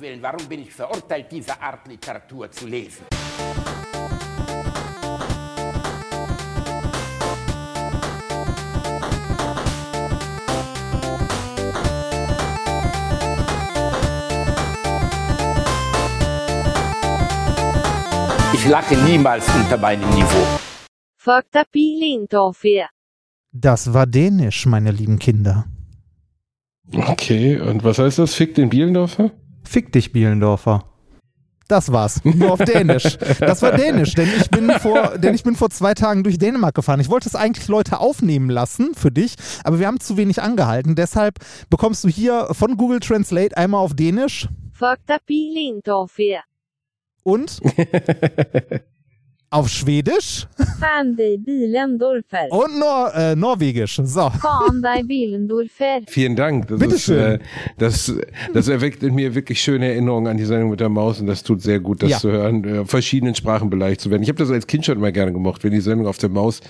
Willen, warum bin ich verurteilt, diese Art Literatur zu lesen? Ich lache niemals unter meinem Niveau. Das war Dänisch, meine lieben Kinder. Okay, und was heißt das? Fick den Bielendorfer? Fick dich, Bielendorfer. Das war's. Nur auf Dänisch. Das war Dänisch, denn ich bin vor, denn ich bin vor zwei Tagen durch Dänemark gefahren. Ich wollte es eigentlich Leute aufnehmen lassen für dich, aber wir haben zu wenig angehalten. Deshalb bekommst du hier von Google Translate einmal auf Dänisch Fakta Pilintofia. und auf Schwedisch Fan dig Bilendorfer. und Nor äh, Norwegisch. So. Fan dig Bilendorfer. Vielen Dank. Das, ist, Bitteschön. äh, das, das erweckt in mir wirklich schöne Erinnerungen an die Sendung mit der Maus und das tut sehr gut, das Ja. zu hören, äh, auf verschiedenen Sprachen beleidigt zu werden. Ich habe das als Kind schon immer gerne gemocht, wenn die Sendung auf der Maus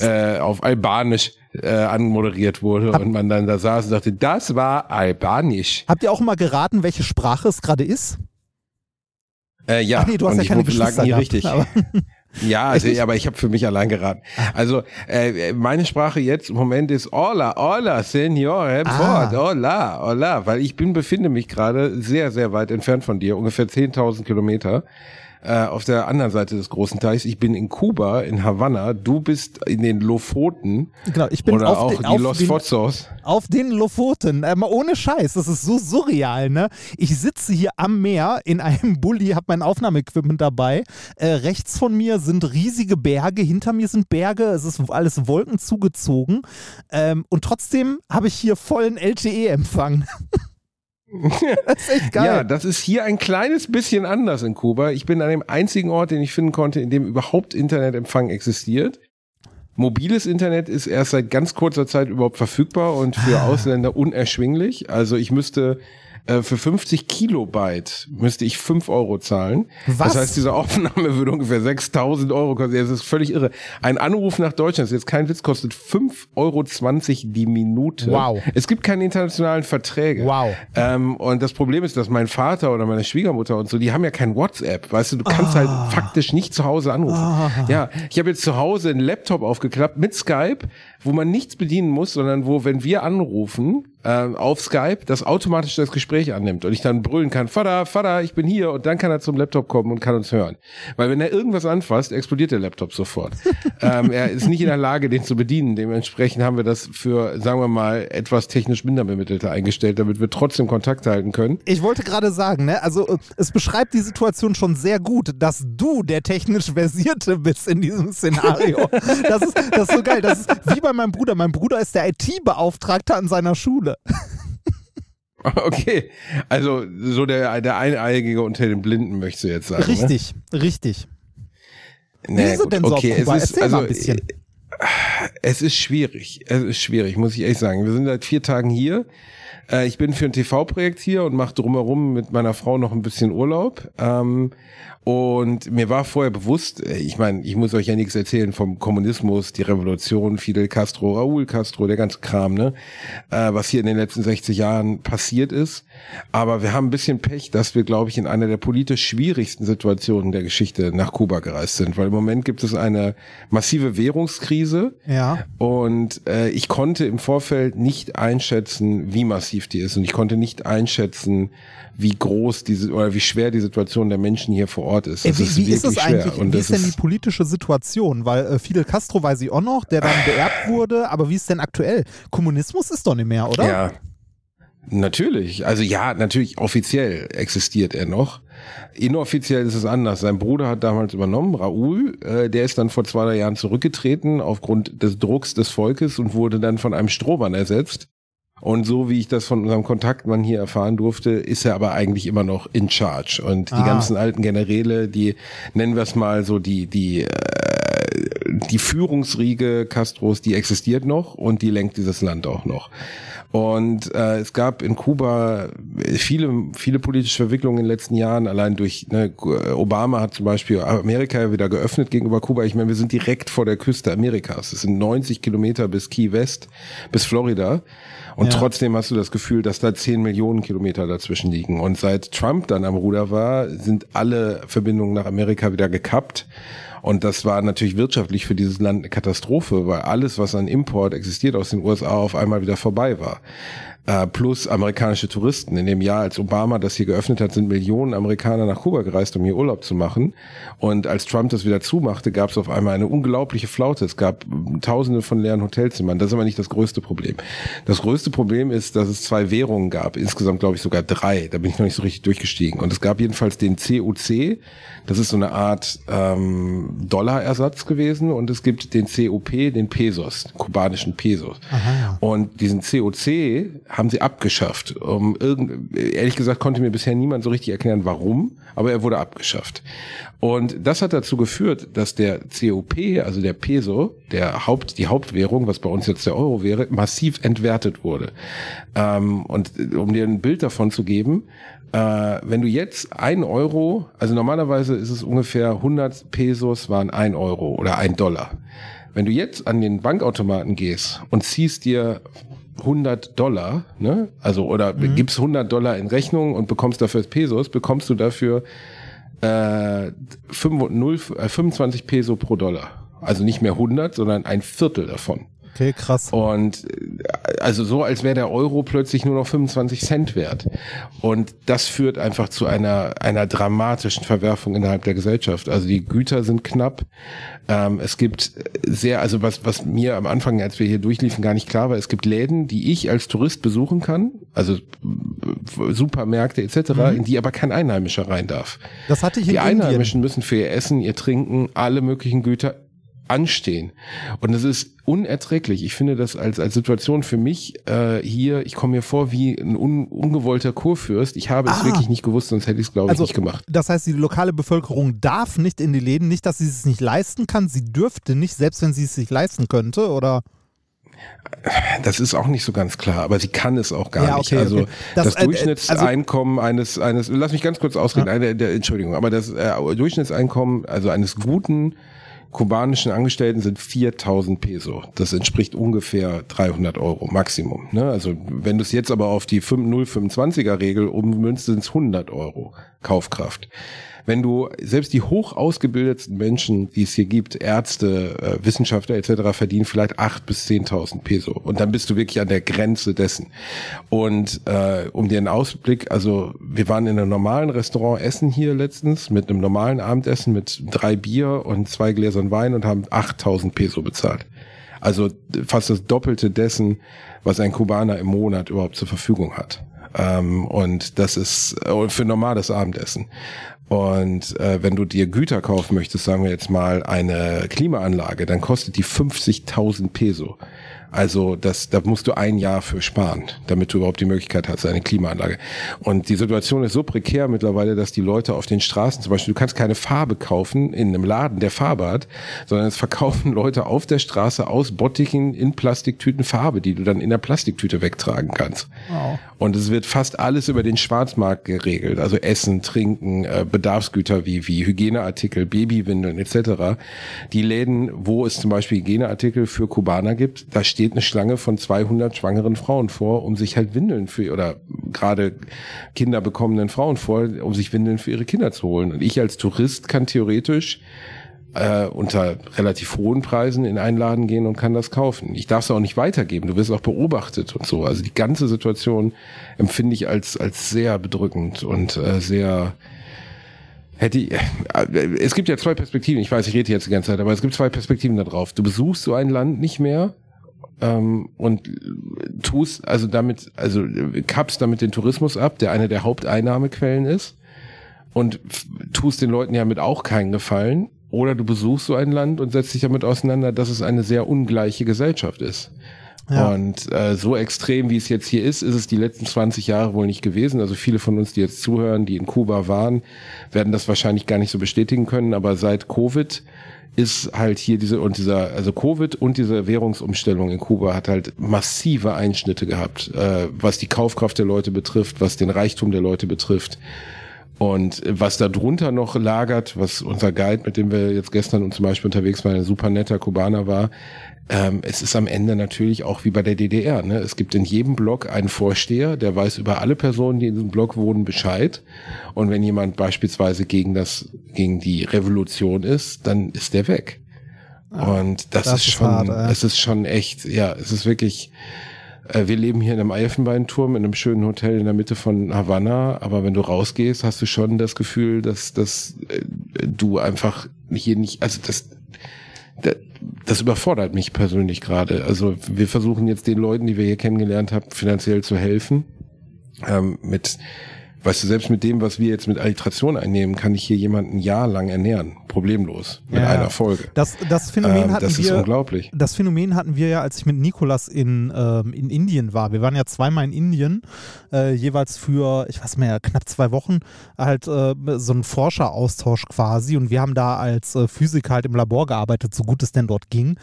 äh, auf Albanisch äh, anmoderiert wurde und man dann da saß und dachte, das war Albanisch. Habt ihr auch mal geraten, welche Sprache es gerade ist? Äh, ja, Ach nee, du hast und ja keine lag Geschwister nie gehabt, richtig. Ja, also, aber ich habe für mich allein geraten. Also äh, meine Sprache jetzt im Moment ist Hola, hola, Senor, Ah. Ford, hola, hola, weil ich bin befinde mich gerade sehr, sehr weit entfernt von dir, ungefähr 10.000 Kilometer äh, auf der anderen Seite des großen Teichs. Ich bin in Kuba, in Havanna, du bist in den Lofoten Genau, ich bin oder auf, auch den, die Los den, Fotsos. auf den Lofoten. Äh, mal ohne Scheiß, das ist so surreal, ne? Ich sitze hier am Meer in einem Bulli, habe mein Aufnahmeequipment dabei. Äh, rechts von mir sind riesige Berge, hinter mir sind Berge, es ist alles Wolken zugezogen. Ähm, und trotzdem habe ich hier vollen LTE-Empfang. das ist echt geil. Ja, das ist hier ein kleines bisschen anders in Kuba. Ich bin an dem einzigen Ort, den ich finden konnte, in dem überhaupt Internetempfang existiert. Mobiles Internet ist erst seit ganz kurzer Zeit überhaupt verfügbar und für Ah. Ausländer unerschwinglich. Also ich müsste äh, für 50 Kilobyte müsste ich 5 Euro zahlen. Was? Das heißt, diese Aufnahme würde ungefähr 6000 Euro kosten. Das ist völlig irre. Ein Anruf nach Deutschland, das ist jetzt kein Witz, kostet 5,20 Euro die Minute. Wow. Es gibt keine internationalen Verträge. Wow. Ähm, und das Problem ist, dass mein Vater oder meine Schwiegermutter und so, die haben ja kein WhatsApp. Weißt du, du kannst halt faktisch nicht zu Hause anrufen. Ja, ich habe jetzt zu Hause einen Laptop aufgeklappt mit Skype, wo man nichts bedienen muss, sondern wo, wenn wir anrufen, ähm, auf Skype, das automatisch das Gespräch annimmt und ich dann brüllen kann, Vater, Vater, ich bin hier und dann kann er zum Laptop kommen und kann uns hören. Weil wenn er irgendwas anfasst, explodiert der Laptop sofort. ähm, er ist nicht in der Lage, den zu bedienen. Dementsprechend haben wir das für, sagen wir mal, etwas technisch minder Bemittelte eingestellt, damit wir trotzdem Kontakt halten können. Ich wollte gerade sagen, ne, also äh, es beschreibt die Situation schon sehr gut, dass du der technisch Versierte bist in diesem Szenario. Das ist, das ist so geil. Das ist wie bei meinem Bruder. Mein Bruder ist der IT-Beauftragte an seiner Schule. Okay, also so der, der Eineigige unter den Blinden möchtest du jetzt sagen. Richtig, richtig. Ne? Wie ist es denn so okay, Kuba? es ist, also, ein bisschen. Es ist schwierig. Es ist schwierig, muss ich ehrlich sagen. Wir sind seit vier Tagen hier. Äh, Ich bin für ein TV-Projekt hier und mache drumherum mit meiner Frau noch ein bisschen Urlaub. Ähm, Und mir war vorher bewusst, äh, ich meine, ich muss euch ja nichts erzählen vom Kommunismus, die Revolution, Fidel Castro, Raúl Castro, der ganze Kram, ne? Äh, was hier in den letzten 60 Jahren passiert ist. Aber wir haben ein bisschen Pech, dass wir, glaube ich, in einer der politisch schwierigsten Situationen der Geschichte nach Kuba gereist sind. Weil im Moment gibt es eine massive Währungskrise. Ja. Und äh, ich konnte im Vorfeld nicht einschätzen, wie massiv die ist. Und ich konnte nicht einschätzen, wie groß diese oder wie schwer die Situation der Menschen hier vor Ort ist. Ey, Das wie, wie ist es eigentlich? Und wie ist denn die politische Situation? Weil äh, Fidel Castro weiß ich auch noch, der dann beerbt wurde, aber wie ist denn aktuell? Kommunismus ist doch nicht mehr, oder? Ja. Natürlich. Also ja, natürlich offiziell existiert er noch. Inoffiziell ist es anders. Sein Bruder hat damals übernommen, Raoul. Äh, der ist dann vor zwei drei Jahren zurückgetreten aufgrund des Drucks des Volkes und wurde dann von einem Strohmann ersetzt. Und so wie ich das von unserem Kontaktmann hier erfahren durfte, ist er aber eigentlich immer noch in charge. Und die Ah. ganzen alten Generäle, die nennen wir es mal so die die äh, die Führungsriege Castros, die existiert noch und die lenkt dieses Land auch noch. Und äh, es gab in Kuba viele, viele politische Verwicklungen in den letzten Jahren, allein durch ne, Obama hat zum Beispiel Amerika wieder geöffnet gegenüber Kuba. Ich meine, wir sind direkt vor der Küste Amerikas. Es sind 90 Kilometer bis Key West, bis Florida. Und ja. trotzdem hast du das Gefühl, dass da 10 Millionen Kilometer dazwischen liegen. Und seit Trump dann am Ruder war, sind alle Verbindungen nach Amerika wieder gekappt. Und das war natürlich wirtschaftlich für dieses Land eine Katastrophe, weil alles, was an Import existiert aus den USA, auf einmal wieder vorbei war äh, plus amerikanische Touristen. In dem Jahr, als Obama das hier geöffnet hat, sind Millionen Amerikaner nach Kuba gereist, um hier Urlaub zu machen. Und als Trump das wieder zumachte, gab es auf einmal eine unglaubliche Flaute. Es gab tausende von leeren Hotelzimmern. Das ist aber nicht das größte Problem. Das größte Problem ist, dass es zwei Währungen gab. Insgesamt glaube ich sogar drei. Da bin ich noch nicht so richtig durchgestiegen. Und es gab jedenfalls den CUC. Das ist so eine Art ähm, Dollarersatz gewesen. Und es gibt den COP, den Pesos, den kubanischen Pesos. Aha. Und diesen COC haben sie abgeschafft. Um irgend, ehrlich gesagt konnte mir bisher niemand so richtig erklären, warum, aber er wurde abgeschafft. Und das hat dazu geführt, dass der COP, also der Peso, der Haupt, die Hauptwährung, was bei uns jetzt der Euro wäre, massiv entwertet wurde. Ähm, und um dir ein Bild davon zu geben, äh, wenn du jetzt ein Euro, also normalerweise ist es ungefähr 100 Pesos waren ein Euro oder ein Dollar. Wenn du jetzt an den Bankautomaten gehst und ziehst dir 100 Dollar, ne? Also oder mhm. gibst 100 Dollar in Rechnung und bekommst dafür Pesos, bekommst du dafür äh, 5, 0, äh, 25 Peso pro Dollar. Also nicht mehr 100, sondern ein Viertel davon. Okay, krass. Und äh, also so, als wäre der Euro plötzlich nur noch 25 Cent wert. Und das führt einfach zu einer, einer dramatischen Verwerfung innerhalb der Gesellschaft. Also die Güter sind knapp. Ähm, es gibt sehr, also was, was mir am Anfang, als wir hier durchliefen, gar nicht klar war, es gibt Läden, die ich als Tourist besuchen kann, also Supermärkte etc., mhm. in die aber kein Einheimischer rein darf. Das hatte ich in Die Einheimischen müssen für ihr Essen, ihr Trinken, alle möglichen Güter anstehen. Und das ist unerträglich. Ich finde das als, als Situation für mich äh, hier, ich komme mir vor wie ein un, ungewollter Kurfürst. Ich habe ah. es wirklich nicht gewusst, sonst hätte ich es, glaube also, ich, nicht gemacht. Das heißt, die lokale Bevölkerung darf nicht in die Läden, nicht, dass sie es nicht leisten kann, sie dürfte nicht, selbst wenn sie es sich leisten könnte, oder? Das ist auch nicht so ganz klar, aber sie kann es auch gar ja, okay, nicht. Also okay. das, das, äh, Durchschnittseinkommen also, eines eines lass mich ganz kurz ausreden, ja. eine, der, Entschuldigung, aber das äh, Durchschnittseinkommen also eines guten kubanischen Angestellten sind 4000 Peso. Das entspricht ungefähr 300 Euro Maximum. Ne? Also wenn du es jetzt aber auf die 025er Regel ummünzt, sind es 100 Euro Kaufkraft wenn du selbst die hoch ausgebildetsten Menschen, die es hier gibt, Ärzte, äh, Wissenschaftler etc., verdienen vielleicht acht bis zehntausend Peso. Und dann bist du wirklich an der Grenze dessen. Und äh, um dir einen Ausblick, also wir waren in einem normalen Restaurant essen hier letztens mit einem normalen Abendessen mit drei Bier und zwei Gläsern Wein und haben 8000 Peso bezahlt. Also fast das Doppelte dessen, was ein Kubaner im Monat überhaupt zur Verfügung hat. Ähm, und das ist äh, für normales Abendessen. Und äh, wenn du dir Güter kaufen möchtest, sagen wir jetzt mal eine Klimaanlage, dann kostet die 50.000 Peso. Also das, da musst du ein Jahr für sparen, damit du überhaupt die Möglichkeit hast, eine Klimaanlage. Und die Situation ist so prekär mittlerweile, dass die Leute auf den Straßen, zum Beispiel, du kannst keine Farbe kaufen in einem Laden, der Farbe hat, sondern es verkaufen Leute auf der Straße aus Bottichen in Plastiktüten Farbe, die du dann in der Plastiktüte wegtragen kannst. Wow. Und es wird fast alles über den Schwarzmarkt geregelt, also Essen, Trinken, äh, Bedarfsgüter wie, wie Hygieneartikel, Babywindeln etc. Die Läden, wo es zum Beispiel Hygieneartikel für Kubaner gibt, da steht eine Schlange von 200 schwangeren Frauen vor, um sich halt Windeln für, oder gerade Kinder bekommenden Frauen vor, um sich Windeln für ihre Kinder zu holen. Und ich als Tourist kann theoretisch äh, unter relativ hohen Preisen in einen Laden gehen und kann das kaufen. Ich darf es auch nicht weitergeben. Du wirst auch beobachtet und so. Also die ganze Situation empfinde ich als als sehr bedrückend und äh, sehr hätte ich, äh, es gibt ja zwei Perspektiven. Ich weiß, ich rede jetzt die ganze Zeit, aber es gibt zwei Perspektiven darauf. Du besuchst so ein Land nicht mehr ähm, und tust also damit, also kappst damit den Tourismus ab, der eine der Haupteinnahmequellen ist und tust den Leuten ja mit auch keinen Gefallen oder du besuchst so ein Land und setzt dich damit auseinander, dass es eine sehr ungleiche Gesellschaft ist. Ja. Und äh, so extrem, wie es jetzt hier ist, ist es die letzten 20 Jahre wohl nicht gewesen. Also viele von uns, die jetzt zuhören, die in Kuba waren, werden das wahrscheinlich gar nicht so bestätigen können. Aber seit Covid ist halt hier diese und dieser, also Covid und diese Währungsumstellung in Kuba hat halt massive Einschnitte gehabt, äh, was die Kaufkraft der Leute betrifft, was den Reichtum der Leute betrifft. Und was da drunter noch lagert, was unser Guide, mit dem wir jetzt gestern und zum Beispiel unterwegs waren, ein super netter Kubaner war, ähm, es ist am Ende natürlich auch wie bei der DDR. Ne? Es gibt in jedem Block einen Vorsteher, der weiß über alle Personen, die in diesem Block wohnen, Bescheid. Und wenn jemand beispielsweise gegen das, gegen die Revolution ist, dann ist der weg. und das, das ist ist schon, hart, es ist schon echt, ja, es ist wirklich, äh, wir leben hier in einem Elfenbeinturm, in einem schönen Hotel in der Mitte von Havanna, aber wenn du rausgehst, hast du schon das Gefühl, dass, dass äh, du einfach hier nicht, also das, das, überfordert mich persönlich gerade. Also wir versuchen jetzt den Leuten, die wir hier kennengelernt haben, finanziell zu helfen. Ähm, mit, weißt du, selbst mit dem, was wir jetzt mit Alliteration einnehmen, kann ich hier jemanden ein Jahr lang ernähren. Problemlos. Mit Ja, einer. Folge. Das, das Phänomen Ähm, hatten das ist wir. unglaublich. Das Phänomen hatten wir ja, als ich mit Nikolas in, ähm, in Indien war. Wir waren ja zweimal in Indien, äh, jeweils für, ich weiß nicht mehr, knapp zwei Wochen, halt äh, so ein Forscheraustausch quasi. Und wir haben da als äh, Physiker halt im Labor gearbeitet, so gut es denn dort ging.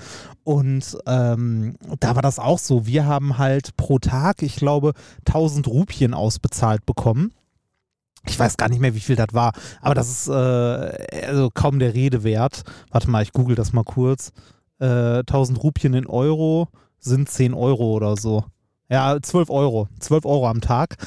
Und ähm, da war das auch so. Wir haben halt pro Tag, ich glaube, 1000 Rupien ausbezahlt bekommen. Ich weiß gar nicht mehr, wie viel das war, aber das ist äh, also kaum der Rede wert. Warte mal, ich google das mal kurz. Äh, 1000 Rupien in Euro sind 10 Euro oder so. Ja, 12 Euro. 12 Euro am Tag.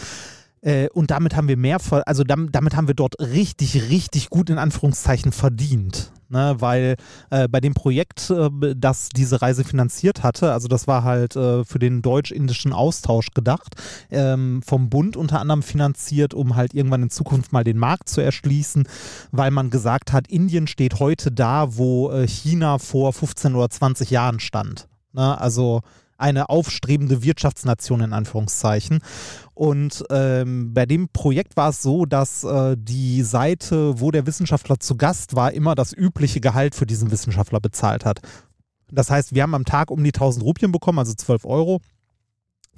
Äh, und damit haben wir mehr, also dam damit haben wir dort richtig, richtig gut in Anführungszeichen verdient. Ne, weil äh, bei dem Projekt, äh, das diese Reise finanziert hatte, also das war halt äh, für den deutsch-indischen Austausch gedacht, ähm, vom Bund unter anderem finanziert, um halt irgendwann in Zukunft mal den Markt zu erschließen, weil man gesagt hat, Indien steht heute da, wo äh, China vor 15 oder 20 Jahren stand. Ne, also eine aufstrebende Wirtschaftsnation in Anführungszeichen. Und ähm, bei dem Projekt war es so, dass äh, die Seite, wo der Wissenschaftler zu Gast war, immer das übliche Gehalt für diesen Wissenschaftler bezahlt hat. Das heißt, wir haben am Tag um die 1000 Rupien bekommen, also 12 Euro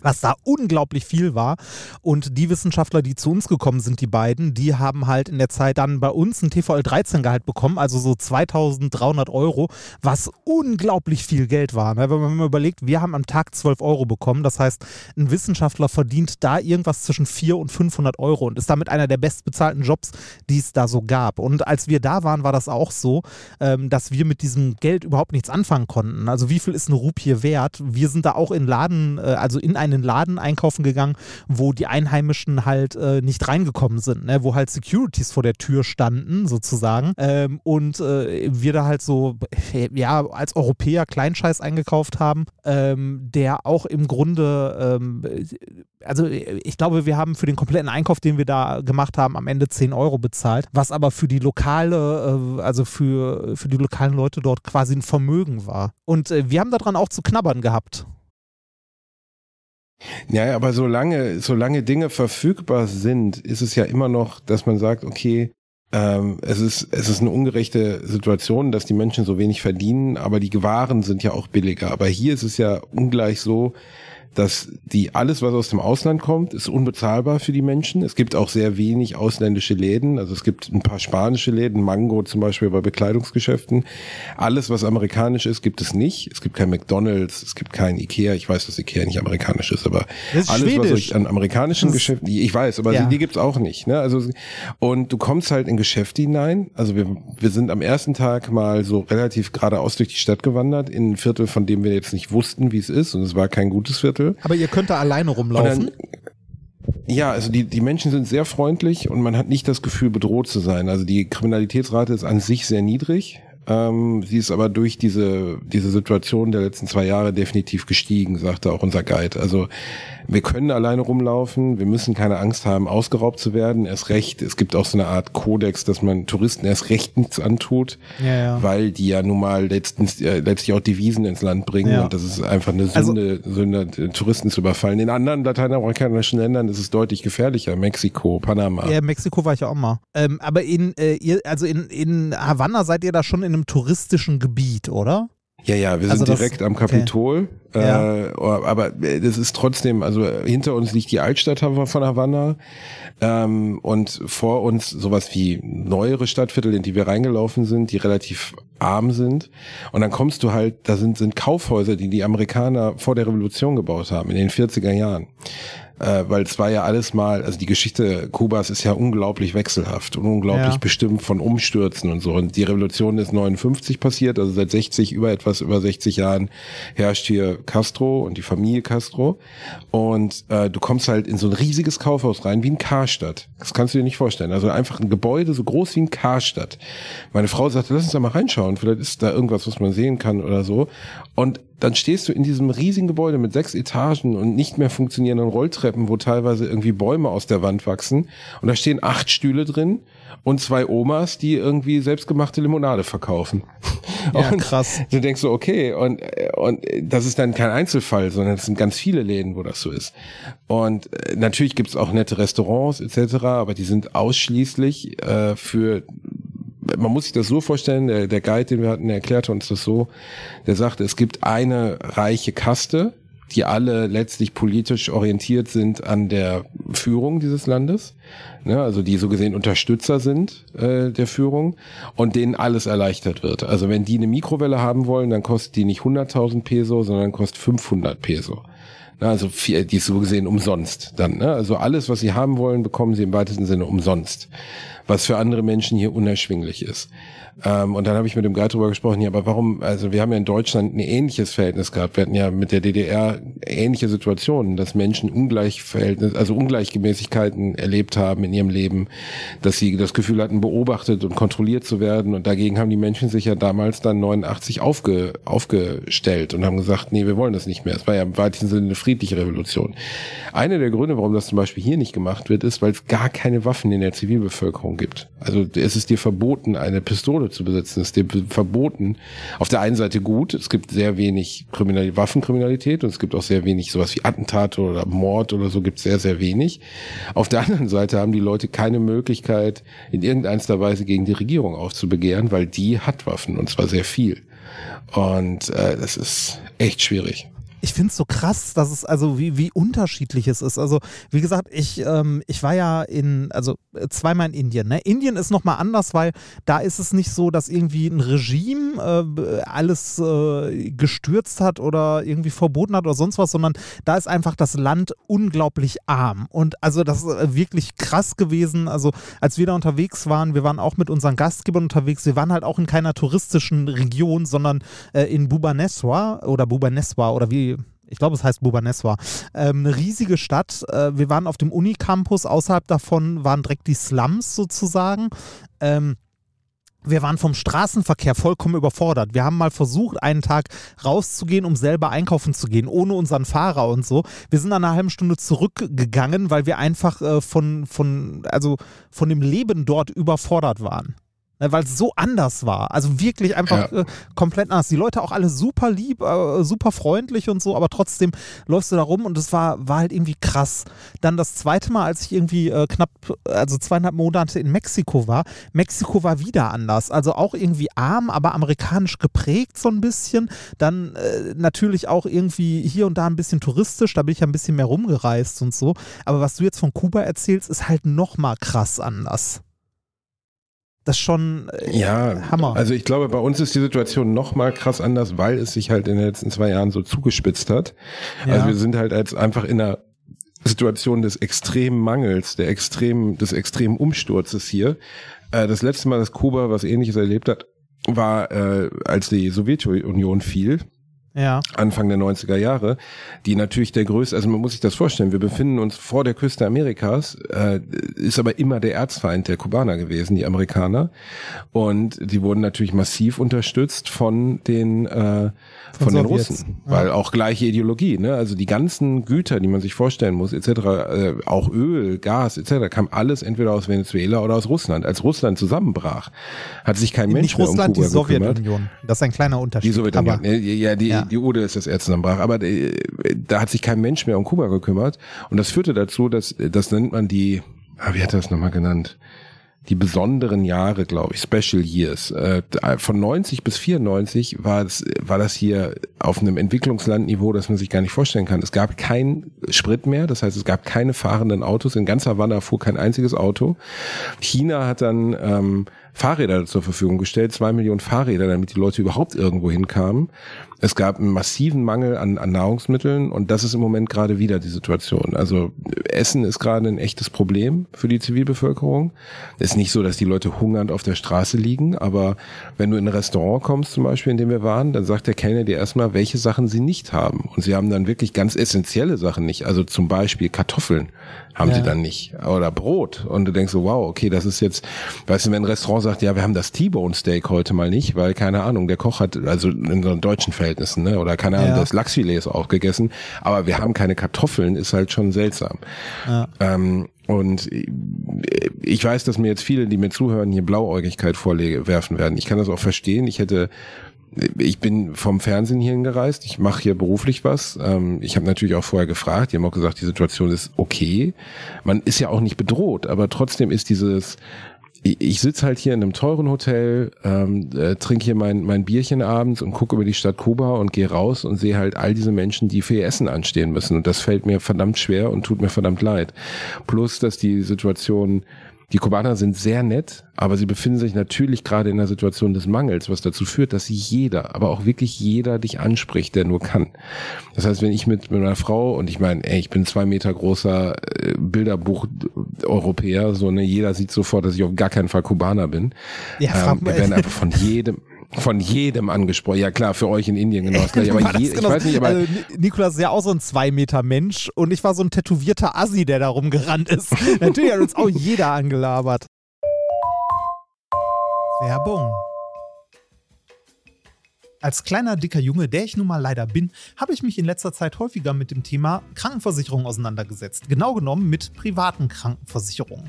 was da unglaublich viel war. Und die Wissenschaftler, die zu uns gekommen sind, die beiden, die haben halt in der Zeit dann bei uns ein TVL-13-Gehalt bekommen, also so 2300 Euro, was unglaublich viel Geld war. Ne? Wenn man mal überlegt, wir haben am Tag 12 Euro bekommen, das heißt, ein Wissenschaftler verdient da irgendwas zwischen 400 und 500 Euro und ist damit einer der bestbezahlten Jobs, die es da so gab. Und als wir da waren, war das auch so, ähm, dass wir mit diesem Geld überhaupt nichts anfangen konnten. Also wie viel ist eine Rupie wert? Wir sind da auch in Laden, äh, also in einen Laden einkaufen gegangen, wo die Einheimischen halt äh, nicht reingekommen sind, ne? wo halt Securities vor der Tür standen, sozusagen. Ähm, und äh, wir da halt so, ja, als Europäer Kleinscheiß eingekauft haben, ähm, der auch im Grunde, ähm, also ich glaube, wir haben für den kompletten Einkauf, den wir da gemacht haben, am Ende 10 Euro bezahlt, was aber für die lokale, äh, also für, für die lokalen Leute dort quasi ein Vermögen war. Und äh, wir haben daran auch zu knabbern gehabt. Ja, aber solange, solange Dinge verfügbar sind, ist es ja immer noch, dass man sagt, okay, ähm, es ist, es ist eine ungerechte Situation, dass die Menschen so wenig verdienen, aber die Waren sind ja auch billiger. Aber hier ist es ja ungleich so, dass die alles, was aus dem Ausland kommt, ist unbezahlbar für die Menschen. Es gibt auch sehr wenig ausländische Läden. Also es gibt ein paar spanische Läden, Mango zum Beispiel bei Bekleidungsgeschäften. Alles, was amerikanisch ist, gibt es nicht. Es gibt kein McDonalds, es gibt kein Ikea. Ich weiß, dass Ikea nicht amerikanisch ist, aber ist alles, was schwedisch. euch an amerikanischen Das- Geschäften, ich weiß, aber Ja. die, die gibt's auch nicht. Ne? Also und du kommst halt in Geschäfte hinein. Also wir, wir sind am ersten Tag mal so relativ geradeaus durch die Stadt gewandert in ein Viertel, von dem wir jetzt nicht wussten, wie es ist, und es war kein gutes Viertel. Aber ihr könnt da alleine rumlaufen. Ja, also die, die Menschen sind sehr freundlich und man hat nicht das Gefühl, bedroht zu sein. Also die Kriminalitätsrate ist an sich sehr niedrig. Ähm, sie ist aber durch diese, diese Situation der letzten zwei Jahre definitiv gestiegen, sagte auch unser Guide. Also wir können alleine rumlaufen, wir müssen keine Angst haben, ausgeraubt zu werden. Erst recht, es gibt auch so eine Art Kodex, dass man Touristen erst recht nichts antut, Ja, ja. weil die ja nun mal letztens, äh, letztlich auch Devisen ins Land bringen Ja. und das ist einfach eine Also- Sünde, Sünde, Touristen zu überfallen. In anderen lateinamerikanischen Ländern ist es deutlich gefährlicher. Mexiko, Panama. Ja, Mexiko war ich ja auch mal. Ähm, aber in, äh, ihr, also in, in Havanna seid ihr da schon in einem touristischen Gebiet, oder? Ja, ja, wir Also sind das- direkt am okay. Kapitol. Ja. Äh, aber das ist trotzdem, also hinter uns liegt die Altstadt von Havanna ähm, und vor uns sowas wie neuere Stadtviertel, in die wir reingelaufen sind, die relativ arm sind. Und dann kommst du halt, da sind, sind Kaufhäuser, die die Amerikaner vor der Revolution gebaut haben, in den 40er Jahren äh, weil es war ja alles mal, also die Geschichte Kubas ist ja unglaublich wechselhaft und unglaublich Ja. bestimmt von Umstürzen und so. Und die Revolution ist 59 passiert, also seit 60, über etwas über 60 Jahren herrscht hier Castro und die Familie Castro. Und äh, du kommst halt in so ein riesiges Kaufhaus rein, wie ein Karstadt. Das kannst du dir nicht vorstellen. Also einfach ein Gebäude so groß wie ein Karstadt. Meine Frau sagte, lass uns da mal reinschauen, vielleicht ist da irgendwas, was man sehen kann oder so. Und dann stehst du in diesem riesigen Gebäude mit sechs Etagen und nicht mehr funktionierenden Rolltreppen, wo teilweise irgendwie Bäume aus der Wand wachsen. Und da stehen acht Stühle drin und zwei Omas, die irgendwie selbstgemachte Limonade verkaufen. Ja, und krass. Du denkst so, okay, und, und das ist dann kein Einzelfall, sondern es sind ganz viele Läden, wo das so ist. Und äh, natürlich gibt's auch nette Restaurants etc., aber die sind ausschließlich äh, für man muss sich das so vorstellen, der, der Guide, den wir hatten, erklärte uns das so, der sagte, es gibt eine reiche Kaste, die alle letztlich politisch orientiert sind an der Führung dieses Landes, ne, also die so gesehen Unterstützer sind äh, der Führung und denen alles erleichtert wird. Also wenn die eine Mikrowelle haben wollen, dann kostet die nicht 100.000 Peso, sondern kostet 500 Peso. Na, Also die ist so gesehen umsonst dann. Ne? Also alles, was sie haben wollen, bekommen sie im weitesten Sinne umsonst, was für andere Menschen hier unerschwinglich ist. Ähm, und dann habe ich mit dem Guide drüber gesprochen, ja, aber warum, also wir haben ja in Deutschland ein ähnliches Verhältnis gehabt. Wir hatten ja mit der DDR ähnliche Situationen, dass Menschen Ungleichverhältnis, also Ungleichgemäßigkeiten erlebt haben in ihrem Leben, dass sie das Gefühl hatten, beobachtet und kontrolliert zu werden. Und dagegen haben die Menschen sich ja damals dann 89 aufge, aufgestellt und haben gesagt, nee, wir wollen das nicht mehr. Es war ja im weitesten Sinne eine friedliche Revolution. Einer der Gründe, warum das zum Beispiel hier nicht gemacht wird, ist, weil es gar keine Waffen in der Zivilbevölkerung gibt. Also es ist dir verboten, eine Pistole zu besitzen. Es ist dir verboten. Auf der einen Seite gut, es gibt sehr wenig Kriminalität, Waffenkriminalität und es gibt auch sehr wenig sowas wie Attentate oder Mord oder so gibt es sehr, sehr wenig. Auf der anderen Seite haben die Leute keine Möglichkeit, in irgendeiner Weise gegen die Regierung aufzubegehren, weil die hat Waffen und zwar sehr viel. Und äh, das ist echt schwierig. Ich finde es so krass, dass es also wie, wie unterschiedlich es ist. Also wie gesagt, ich, ähm, ich war ja in, also äh, zweimal in Indien. Ne? Indien ist nochmal anders, weil da ist es nicht so, dass irgendwie ein Regime äh, alles äh, gestürzt hat oder irgendwie verboten hat oder sonst was, sondern da ist einfach das Land unglaublich arm. Und also das ist äh, wirklich krass gewesen. Also als wir da unterwegs waren, wir waren auch mit unseren Gastgebern unterwegs, wir waren halt auch in keiner touristischen Region, sondern äh, in Bhubaneswar oder Bhubaneswar oder wie ich glaube, es heißt Bhubaneswar, ähm, eine riesige Stadt. Äh, wir waren auf dem Unicampus, außerhalb davon waren direkt die Slums sozusagen. Ähm, wir waren vom Straßenverkehr vollkommen überfordert. Wir haben mal versucht, einen Tag rauszugehen, um selber einkaufen zu gehen, ohne unseren Fahrer und so. Wir sind nach einer halben Stunde zurückgegangen, weil wir einfach äh, von, von, also von dem Leben dort überfordert waren. Ne, Weil es so anders war. Also wirklich einfach Ja. äh, komplett anders. Die Leute auch alle super lieb, äh, super freundlich und so, aber trotzdem läufst du da rum und es war, war halt irgendwie krass. Dann das zweite Mal, als ich irgendwie äh, knapp, also zweieinhalb Monate in Mexiko war, Mexiko war wieder anders. Also auch irgendwie arm, aber amerikanisch geprägt so ein bisschen. Dann äh, natürlich auch irgendwie hier und da ein bisschen touristisch, da bin ich ja ein bisschen mehr rumgereist und so. Aber was du jetzt von Kuba erzählst, ist halt nochmal krass anders. Das ist schon äh, Ja, Hammer. Also ich glaube, bei uns ist die Situation noch mal krass anders, weil es sich halt in den letzten zwei Jahren so zugespitzt hat. Ja. Also wir sind halt jetzt einfach in einer Situation des extremen Mangels, der extremen, des extremen Umsturzes hier. Äh, das letzte Mal, dass Kuba was ähnliches erlebt hat, war, äh, als die Sowjetunion fiel. Ja. Anfang der 90er Jahre, die natürlich der größte, also man muss sich das vorstellen, wir befinden uns vor der Küste Amerikas, äh, ist aber immer der Erzfeind der Kubaner gewesen, die Amerikaner. Und die wurden natürlich massiv unterstützt von den, äh, von, den Sowjets, Russen, ja. weil auch gleiche Ideologie, ne? also die ganzen Güter, die man sich vorstellen muss, etc., äh, auch Öl, Gas, etc., kam alles entweder aus Venezuela oder aus Russland. Als Russland zusammenbrach, hat sich kein Mensch Nicht mehr Russland, um die Kuba gekümmert. Sowjetunion. Das ist ein kleiner Unterschied. Die Sowjetunion. Ne, Ja, die, Ja. Die Ude ist das erste zusammenbrach. Aber äh, da hat sich kein Mensch mehr um Kuba gekümmert. Und das führte dazu, dass, das nennt man die, ah, wie hat er das nochmal genannt? die besonderen Jahre, glaube ich, Special Years. Äh, von 90 bis 94 war das, war das hier auf einem Entwicklungslandniveau, das man sich gar nicht vorstellen kann. Es gab kein Sprit mehr, das heißt, es gab keine fahrenden Autos. In ganz Havanna fuhr kein einziges Auto. China hat dann ähm, Fahrräder zur Verfügung gestellt, zwei Millionen Fahrräder, damit die Leute überhaupt irgendwo hinkamen. Es gab einen massiven Mangel an, an Nahrungsmitteln und das ist im Moment gerade wieder die Situation. Also Essen ist gerade ein echtes Problem für die Zivilbevölkerung. Es ist nicht so, dass die Leute hungernd auf der Straße liegen, aber wenn du in ein Restaurant kommst, zum Beispiel, in dem wir waren, dann sagt der Kellner dir erstmal, welche Sachen sie nicht haben. Und sie haben dann wirklich ganz essentielle Sachen nicht. Also zum Beispiel Kartoffeln haben ja. sie dann nicht. Oder Brot. Und du denkst so, wow, okay, das ist jetzt, weißt du, wenn ein Restaurant sagt, ja, wir haben das T-Bone Steak heute mal nicht, weil keine Ahnung, der Koch hat, also in so deutschen Verhältnissen, ne, oder keine Ahnung, ja. das Lachsfilet ist auch gegessen, aber wir haben keine Kartoffeln, ist halt schon seltsam. Ja. Ähm, und ich weiß, dass mir jetzt viele, die mir zuhören, hier Blauäugigkeit vorwerfen werden. Ich kann das auch verstehen. Ich hätte ich bin vom Fernsehen hierhin gereist, ich mache hier beruflich was. Ähm, ich habe natürlich auch vorher gefragt, die haben auch gesagt, die Situation ist okay. Man ist ja auch nicht bedroht, aber trotzdem ist dieses, ich, sitze halt hier in einem teuren Hotel, ähm, äh, trinke hier mein, mein Bierchen abends und gucke über die Stadt Kuba und gehe raus und sehe halt all diese Menschen, die für ihr Essen anstehen müssen. Und das fällt mir verdammt schwer und tut mir verdammt leid. Plus, dass die Situation die Kubaner sind sehr nett, aber sie befinden sich natürlich gerade in einer Situation des Mangels, was dazu führt, dass jeder, aber auch wirklich jeder dich anspricht, der nur kann. Das heißt, wenn ich mit, mit meiner Frau und ich meine, ey, ich bin zwei Meter großer äh, Bilderbuch-Europäer, so ne, jeder sieht sofort, dass ich auf gar keinen Fall Kubaner bin. Ja, ähm, wir werden einfach von jedem von jedem angesprochen. Ja klar, für euch in Indien genau das gleiche. Aber je, genau. ich weiß nicht, aber also, Nikolas ist ja auch so ein zwei Meter Mensch und ich war so ein tätowierter Assi, der da rumgerannt ist. Natürlich hat uns auch jeder angelabert. Werbung. Als kleiner, dicker Junge, der ich nun mal leider bin, habe ich mich in letzter Zeit häufiger mit dem Thema Krankenversicherung auseinandergesetzt. Genau genommen mit privaten Krankenversicherungen.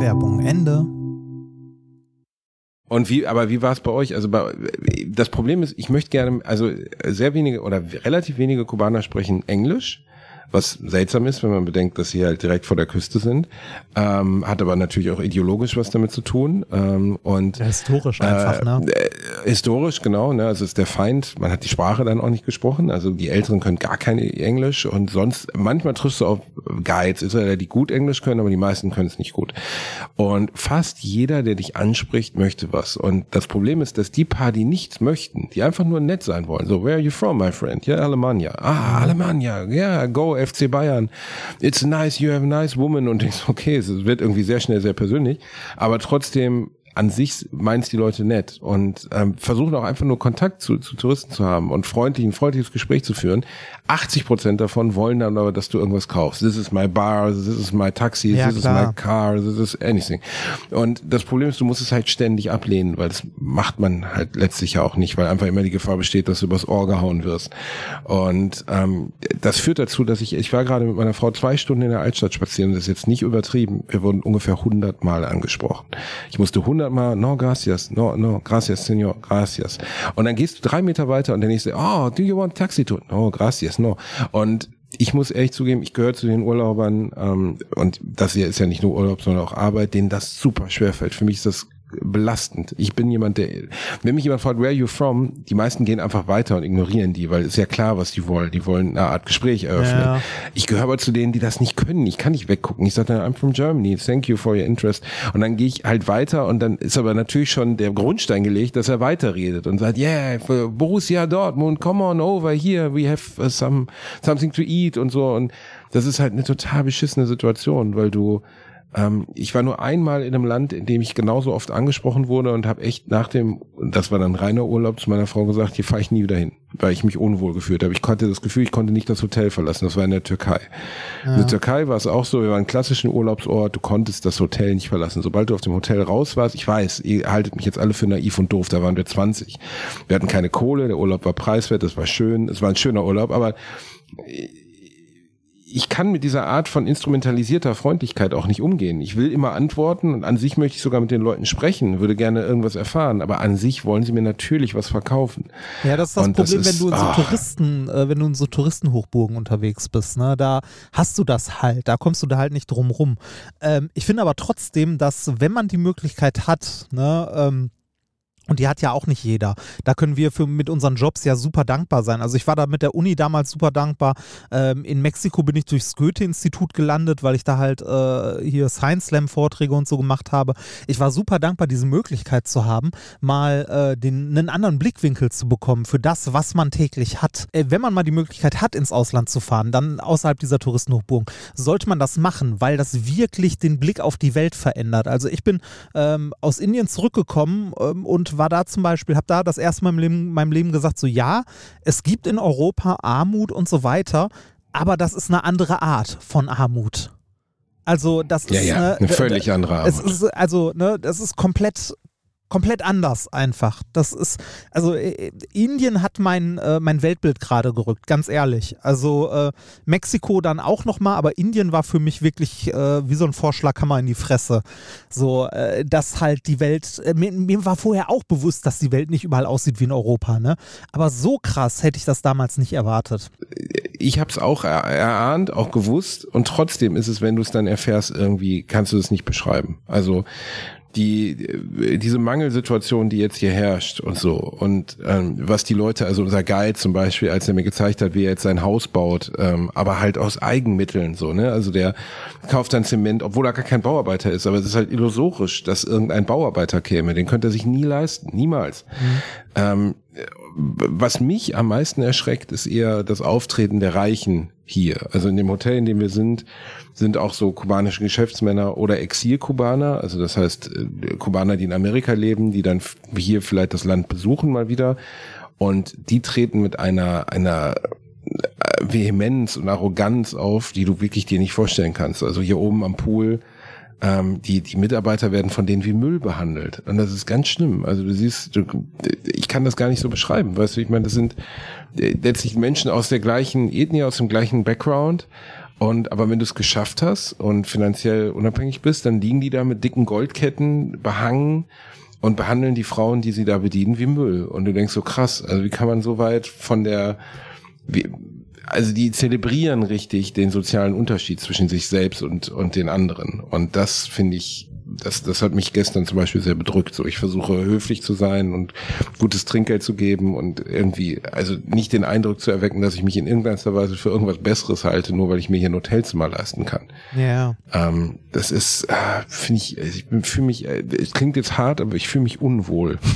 Werbung Ende. Und wie, aber wie war es bei euch? Also bei, das Problem ist, ich möchte gerne, also sehr wenige oder relativ wenige Kubaner sprechen Englisch was seltsam ist, wenn man bedenkt, dass sie halt direkt vor der Küste sind. Ähm, hat aber natürlich auch ideologisch was damit zu tun. Ähm, und ja, historisch einfach, ne? äh, historisch, genau. Ne? Also ist der Feind, man hat die Sprache dann auch nicht gesprochen. Also die Älteren können gar kein Englisch und sonst, manchmal triffst du auf Guides, Israeler, die gut Englisch können, aber die meisten können es nicht gut. Und fast jeder, der dich anspricht, möchte was. Und das Problem ist, dass die paar, die nichts möchten, die einfach nur nett sein wollen. So, where are you from, my friend? Ja, yeah, Alemannia. Ah, Alemannia. Yeah, go FC Bayern. It's nice, you have a nice woman. Und so, okay, es wird irgendwie sehr schnell sehr persönlich. Aber trotzdem an sich meint die Leute nett und ähm, versuchen auch einfach nur Kontakt zu, zu Touristen zu haben und freundlich, ein freundliches Gespräch zu führen. 80 Prozent davon wollen dann aber, dass du irgendwas kaufst. This is my bar, this is my taxi, ja, this klar. is my car, this is anything. Und das Problem ist, du musst es halt ständig ablehnen, weil das macht man halt letztlich ja auch nicht, weil einfach immer die Gefahr besteht, dass du übers Ohr gehauen wirst. Und ähm, das führt dazu, dass ich, ich war gerade mit meiner Frau zwei Stunden in der Altstadt spazieren, das ist jetzt nicht übertrieben. Wir wurden ungefähr 100 Mal angesprochen. Ich musste 100 Mal, no, gracias, no, no, gracias, señor, gracias. Und dann gehst du drei Meter weiter und der nächste, oh, do you want taxi to? No, gracias, no. Und ich muss ehrlich zugeben, ich gehöre zu den Urlaubern ähm, und das hier ist ja nicht nur Urlaub, sondern auch Arbeit, denen das super schwer. Für mich ist das belastend. Ich bin jemand, der, wenn mich jemand fragt, where are you from, die meisten gehen einfach weiter und ignorieren die, weil es ist ja klar, was die wollen. Die wollen eine Art Gespräch eröffnen. Ja. Ich gehöre aber zu denen, die das nicht können. Ich kann nicht weggucken. Ich sage dann, I'm from Germany, thank you for your interest. Und dann gehe ich halt weiter und dann ist aber natürlich schon der Grundstein gelegt, dass er weiterredet und sagt, yeah, Borussia Dortmund, come on over here, we have uh, some, something to eat und so. Und das ist halt eine total beschissene Situation, weil du ähm, ich war nur einmal in einem Land, in dem ich genauso oft angesprochen wurde und habe echt nach dem, das war dann reiner Urlaub, zu meiner Frau gesagt, hier fahre ich nie wieder hin, weil ich mich unwohl gefühlt habe. Ich konnte das Gefühl, ich konnte nicht das Hotel verlassen. Das war in der Türkei. In der Türkei war es auch so, wir waren klassischen Urlaubsort, du konntest das Hotel nicht verlassen. Sobald du aus dem Hotel raus warst, ich weiß, ihr haltet mich jetzt alle für naiv und doof, da waren wir 20. Wir hatten keine Kohle, der Urlaub war preiswert, das war schön, es war ein schöner Urlaub, aber ich kann mit dieser Art von instrumentalisierter Freundlichkeit auch nicht umgehen. Ich will immer antworten und an sich möchte ich sogar mit den Leuten sprechen, würde gerne irgendwas erfahren, aber an sich wollen sie mir natürlich was verkaufen. Ja, das ist das Und Problem, das wenn ist- du in so ah. Touristen, äh, wenn du in so Touristenhochburgen unterwegs bist, ne, da hast du das halt, da kommst du da halt nicht drum rum. Ähm, ich finde aber trotzdem, dass wenn man die Möglichkeit hat, ne, ähm, und die hat ja auch nicht jeder. Da können wir für, mit unseren Jobs ja super dankbar sein. Also ich war da mit der Uni damals super dankbar. Ähm, in Mexiko bin ich durchs Goethe-Institut gelandet, weil ich da halt äh, hier Science Slam-Vorträge und so gemacht habe. Ich war super dankbar, diese Möglichkeit zu haben, mal äh, den, einen anderen Blickwinkel zu bekommen für das, was man täglich hat. Äh, wenn man mal die Möglichkeit hat, ins Ausland zu fahren, dann außerhalb dieser Touristenhochburgen, sollte man das machen, weil das wirklich den Blick auf die Welt verändert. Also ich bin ähm, aus Indien zurückgekommen ähm, und war da zum Beispiel, habe da das erste Mal im Leben, meinem Leben gesagt, so ja, es gibt in Europa Armut und so weiter, aber das ist eine andere Art von Armut. Also das Ja, ist ja, eine, eine völlig andere es Armut. ist also ne, das ist komplett komplett anders einfach. Das ist also äh, Indien hat mein äh, mein Weltbild gerade gerückt, ganz ehrlich. Also äh, Mexiko dann auch noch mal, aber Indien war für mich wirklich äh, wie so ein Vorschlaghammer in die Fresse. So, äh, dass halt die Welt äh, mir, mir war vorher auch bewusst, dass die Welt nicht überall aussieht wie in Europa, ne? Aber so krass hätte ich das damals nicht erwartet. ich habe es auch er erahnt, auch gewusst und trotzdem ist es, wenn du es dann erfährst, irgendwie kannst du es nicht beschreiben. Also die äh, diese Mangelsituation, die jetzt hier herrscht und so und ähm, was die Leute, also unser Guide zum Beispiel, als er mir gezeigt hat, wie er jetzt sein Haus baut, ähm, aber halt aus Eigenmitteln so, ne? Also der kauft dann Zement, obwohl er gar kein Bauarbeiter ist, aber es ist halt illusorisch, dass irgendein Bauarbeiter käme, den könnte er sich nie leisten, niemals. Ähm, was mich am meisten erschreckt, ist eher das Auftreten der Reichen hier. Also in dem Hotel, in dem wir sind, sind auch so kubanische Geschäftsmänner oder Exil-Kubaner, also das heißt äh, Kubaner, die in Amerika leben, die dann hier vielleicht das Land besuchen mal wieder. Und die treten mit einer, einer äh, Vehemenz und Arroganz auf, die du wirklich dir nicht vorstellen kannst. Also hier oben am Pool, ähm, die, die Mitarbeiter werden von denen wie Müll behandelt. Und das ist ganz schlimm. Also du siehst, du, ich kann das gar nicht so beschreiben. Weißt du, ich meine, das sind äh, letztlich Menschen aus der gleichen Ethnie, aus dem gleichen Background. Und aber wenn du es geschafft hast und finanziell unabhängig bist, dann liegen die da mit dicken Goldketten behangen und behandeln die Frauen, die sie da bedienen, wie Müll. Und du denkst so krass, also wie kann man so weit von der, wie, also die zelebrieren richtig den sozialen Unterschied zwischen sich selbst und, und den anderen. Und das finde ich, das, das hat mich gestern zum Beispiel sehr bedrückt. So, ich versuche höflich zu sein und gutes Trinkgeld zu geben und irgendwie, also nicht den Eindruck zu erwecken, dass ich mich in irgendeiner Weise für irgendwas Besseres halte, nur weil ich mir hier ein Hotelzimmer leisten kann. Ja. Ähm, das ist, äh, finde ich, ich fühle mich, äh, es klingt jetzt hart, aber ich fühle mich unwohl.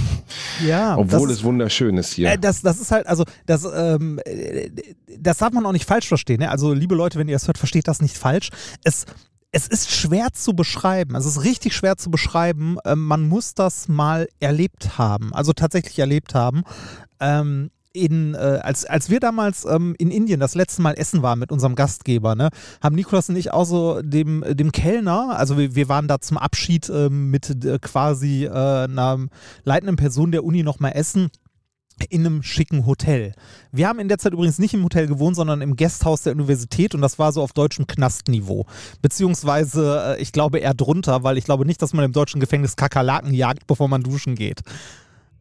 Ja. Obwohl das es wunderschön ist hier. Äh, das, das ist halt, also, das, ähm, äh, das darf man auch nicht falsch verstehen. Ne? Also, liebe Leute, wenn ihr das hört, versteht das nicht falsch. Es, es ist schwer zu beschreiben. Es ist richtig schwer zu beschreiben. Ähm, man muss das mal erlebt haben. Also tatsächlich erlebt haben. Ähm, in, äh, als, als wir damals ähm, in Indien das letzte Mal essen waren mit unserem Gastgeber, ne, haben Nikolas und ich auch so dem, dem Kellner, also wir, wir waren da zum Abschied ähm, mit äh, quasi äh, einer leitenden Person der Uni nochmal essen in einem schicken Hotel. Wir haben in der Zeit übrigens nicht im Hotel gewohnt, sondern im Gasthaus der Universität und das war so auf deutschem Knastniveau. Beziehungsweise, äh, ich glaube eher drunter, weil ich glaube nicht, dass man im deutschen Gefängnis Kakerlaken jagt, bevor man duschen geht.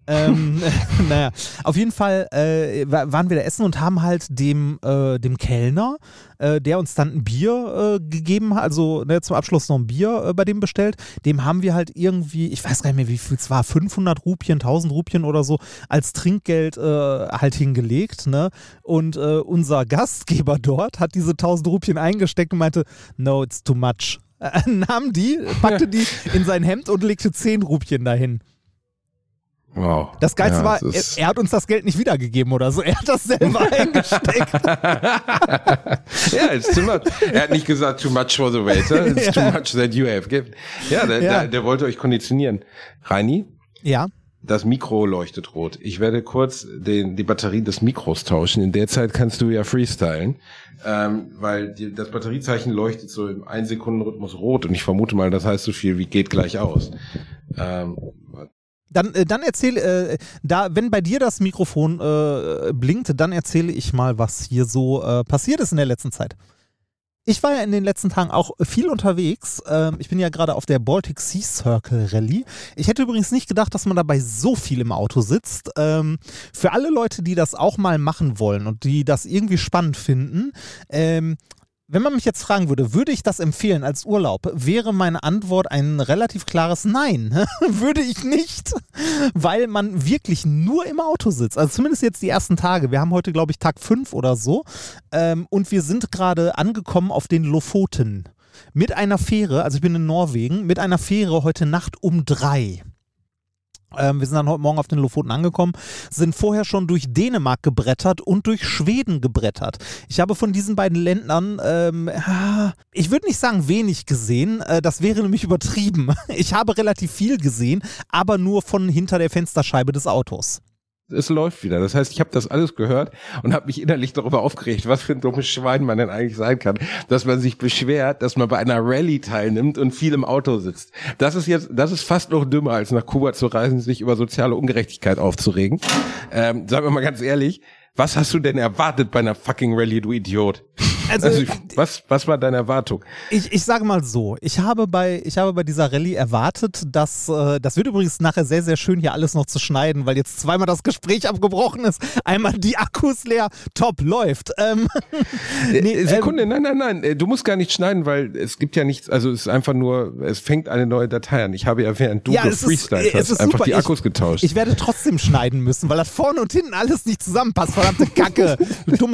Ähm, naja, auf jeden Fall äh, wa- waren wir da essen und haben halt dem, äh, dem Kellner, äh, der uns dann ein Bier äh, gegeben hat, also ne, zum Abschluss noch ein Bier äh, bei dem bestellt, dem haben wir halt irgendwie, ich weiß gar nicht mehr, wie viel es war, 500 Rupien, 1000 Rupien oder so, als Trinkgeld äh, halt hingelegt. Ne? Und unser Gastgeber dort hat diese 1000 Rupien eingesteckt und meinte, no, it's too much. Nahm die, packte die in sein Hemd und legte 10 Rupien dahin. Wow. Das Geilste Ja, war, das er, er hat uns das Geld nicht wiedergegeben oder so. Er hat das selber eingesteckt. Ja, it's too much. Er hat nicht gesagt, too much for the waiter, it's too much that you have given. Ja, der, Ja. Der, der wollte euch konditionieren. Reini, Ja. das Mikro leuchtet rot. Ich werde kurz den, die Batterie des Mikros tauschen. In der Zeit kannst du ja freestylen, ähm, weil die, das Batteriezeichen leuchtet so im Ein-Sekunden-Rhythmus rot und ich vermute mal, das heißt so viel wie geht gleich aus. Ähm, Dann, äh, dann erzähl, äh, da, wenn bei dir das Mikrofon äh, blinkt, dann erzähle ich mal, was hier so äh, passiert ist in der letzten Zeit. Ich war ja in den letzten Tagen auch viel unterwegs. Ähm, ich bin ja gerade auf der Baltic Sea Circle Rallye. Ich hätte übrigens nicht gedacht, dass man dabei so viel im Auto sitzt. Ähm, für alle Leute, die das auch mal machen wollen und die das irgendwie spannend finden, ähm, wenn man mich jetzt fragen würde, würde ich das empfehlen als Urlaub, wäre meine Antwort ein relativ klares Nein. würde ich nicht, weil man wirklich nur im Auto sitzt. Also zumindest jetzt die ersten Tage. Wir haben heute, glaube ich, Tag 5 oder so. Ähm, und wir sind gerade angekommen auf den Lofoten. Mit einer Fähre, also ich bin in Norwegen, mit einer Fähre heute Nacht um drei. Ähm, wir sind dann heute Morgen auf den Lofoten angekommen, sind vorher schon durch Dänemark gebrettert und durch Schweden gebrettert. Ich habe von diesen beiden Ländern, ähm, ah, ich würde nicht sagen wenig gesehen, äh, das wäre nämlich übertrieben. Ich habe relativ viel gesehen, aber nur von hinter der Fensterscheibe des Autos. Es läuft wieder. Das heißt, ich habe das alles gehört und habe mich innerlich darüber aufgeregt, was für ein dummes Schwein man denn eigentlich sein kann, dass man sich beschwert, dass man bei einer Rallye teilnimmt und viel im Auto sitzt. Das ist jetzt, das ist fast noch dümmer, als nach Kuba zu reisen, sich über soziale Ungerechtigkeit aufzuregen. Ähm, sagen wir mal ganz ehrlich, was hast du denn erwartet bei einer fucking Rallye, du Idiot? Also, Also, was, was war deine Erwartung? Ich, ich sage mal so, ich habe bei, ich habe bei dieser Rallye erwartet, dass, äh, das wird übrigens nachher sehr, sehr schön hier alles noch zu schneiden, weil jetzt zweimal das Gespräch abgebrochen ist. Einmal die Akkus leer, top, läuft. Ähm, nee, Äh, Sekunde, nein, nein, nein, äh, du musst gar nicht schneiden, weil es gibt ja nichts, also es ist einfach nur, es fängt eine neue Datei an. Ich habe ja während du ja, es ist, gefreestylt es hast, einfach super. die Ich- Akkus getauscht. Ich werde trotzdem schneiden müssen, weil das vorne und hinten alles nicht zusammenpasst verdammte Kacke. Du.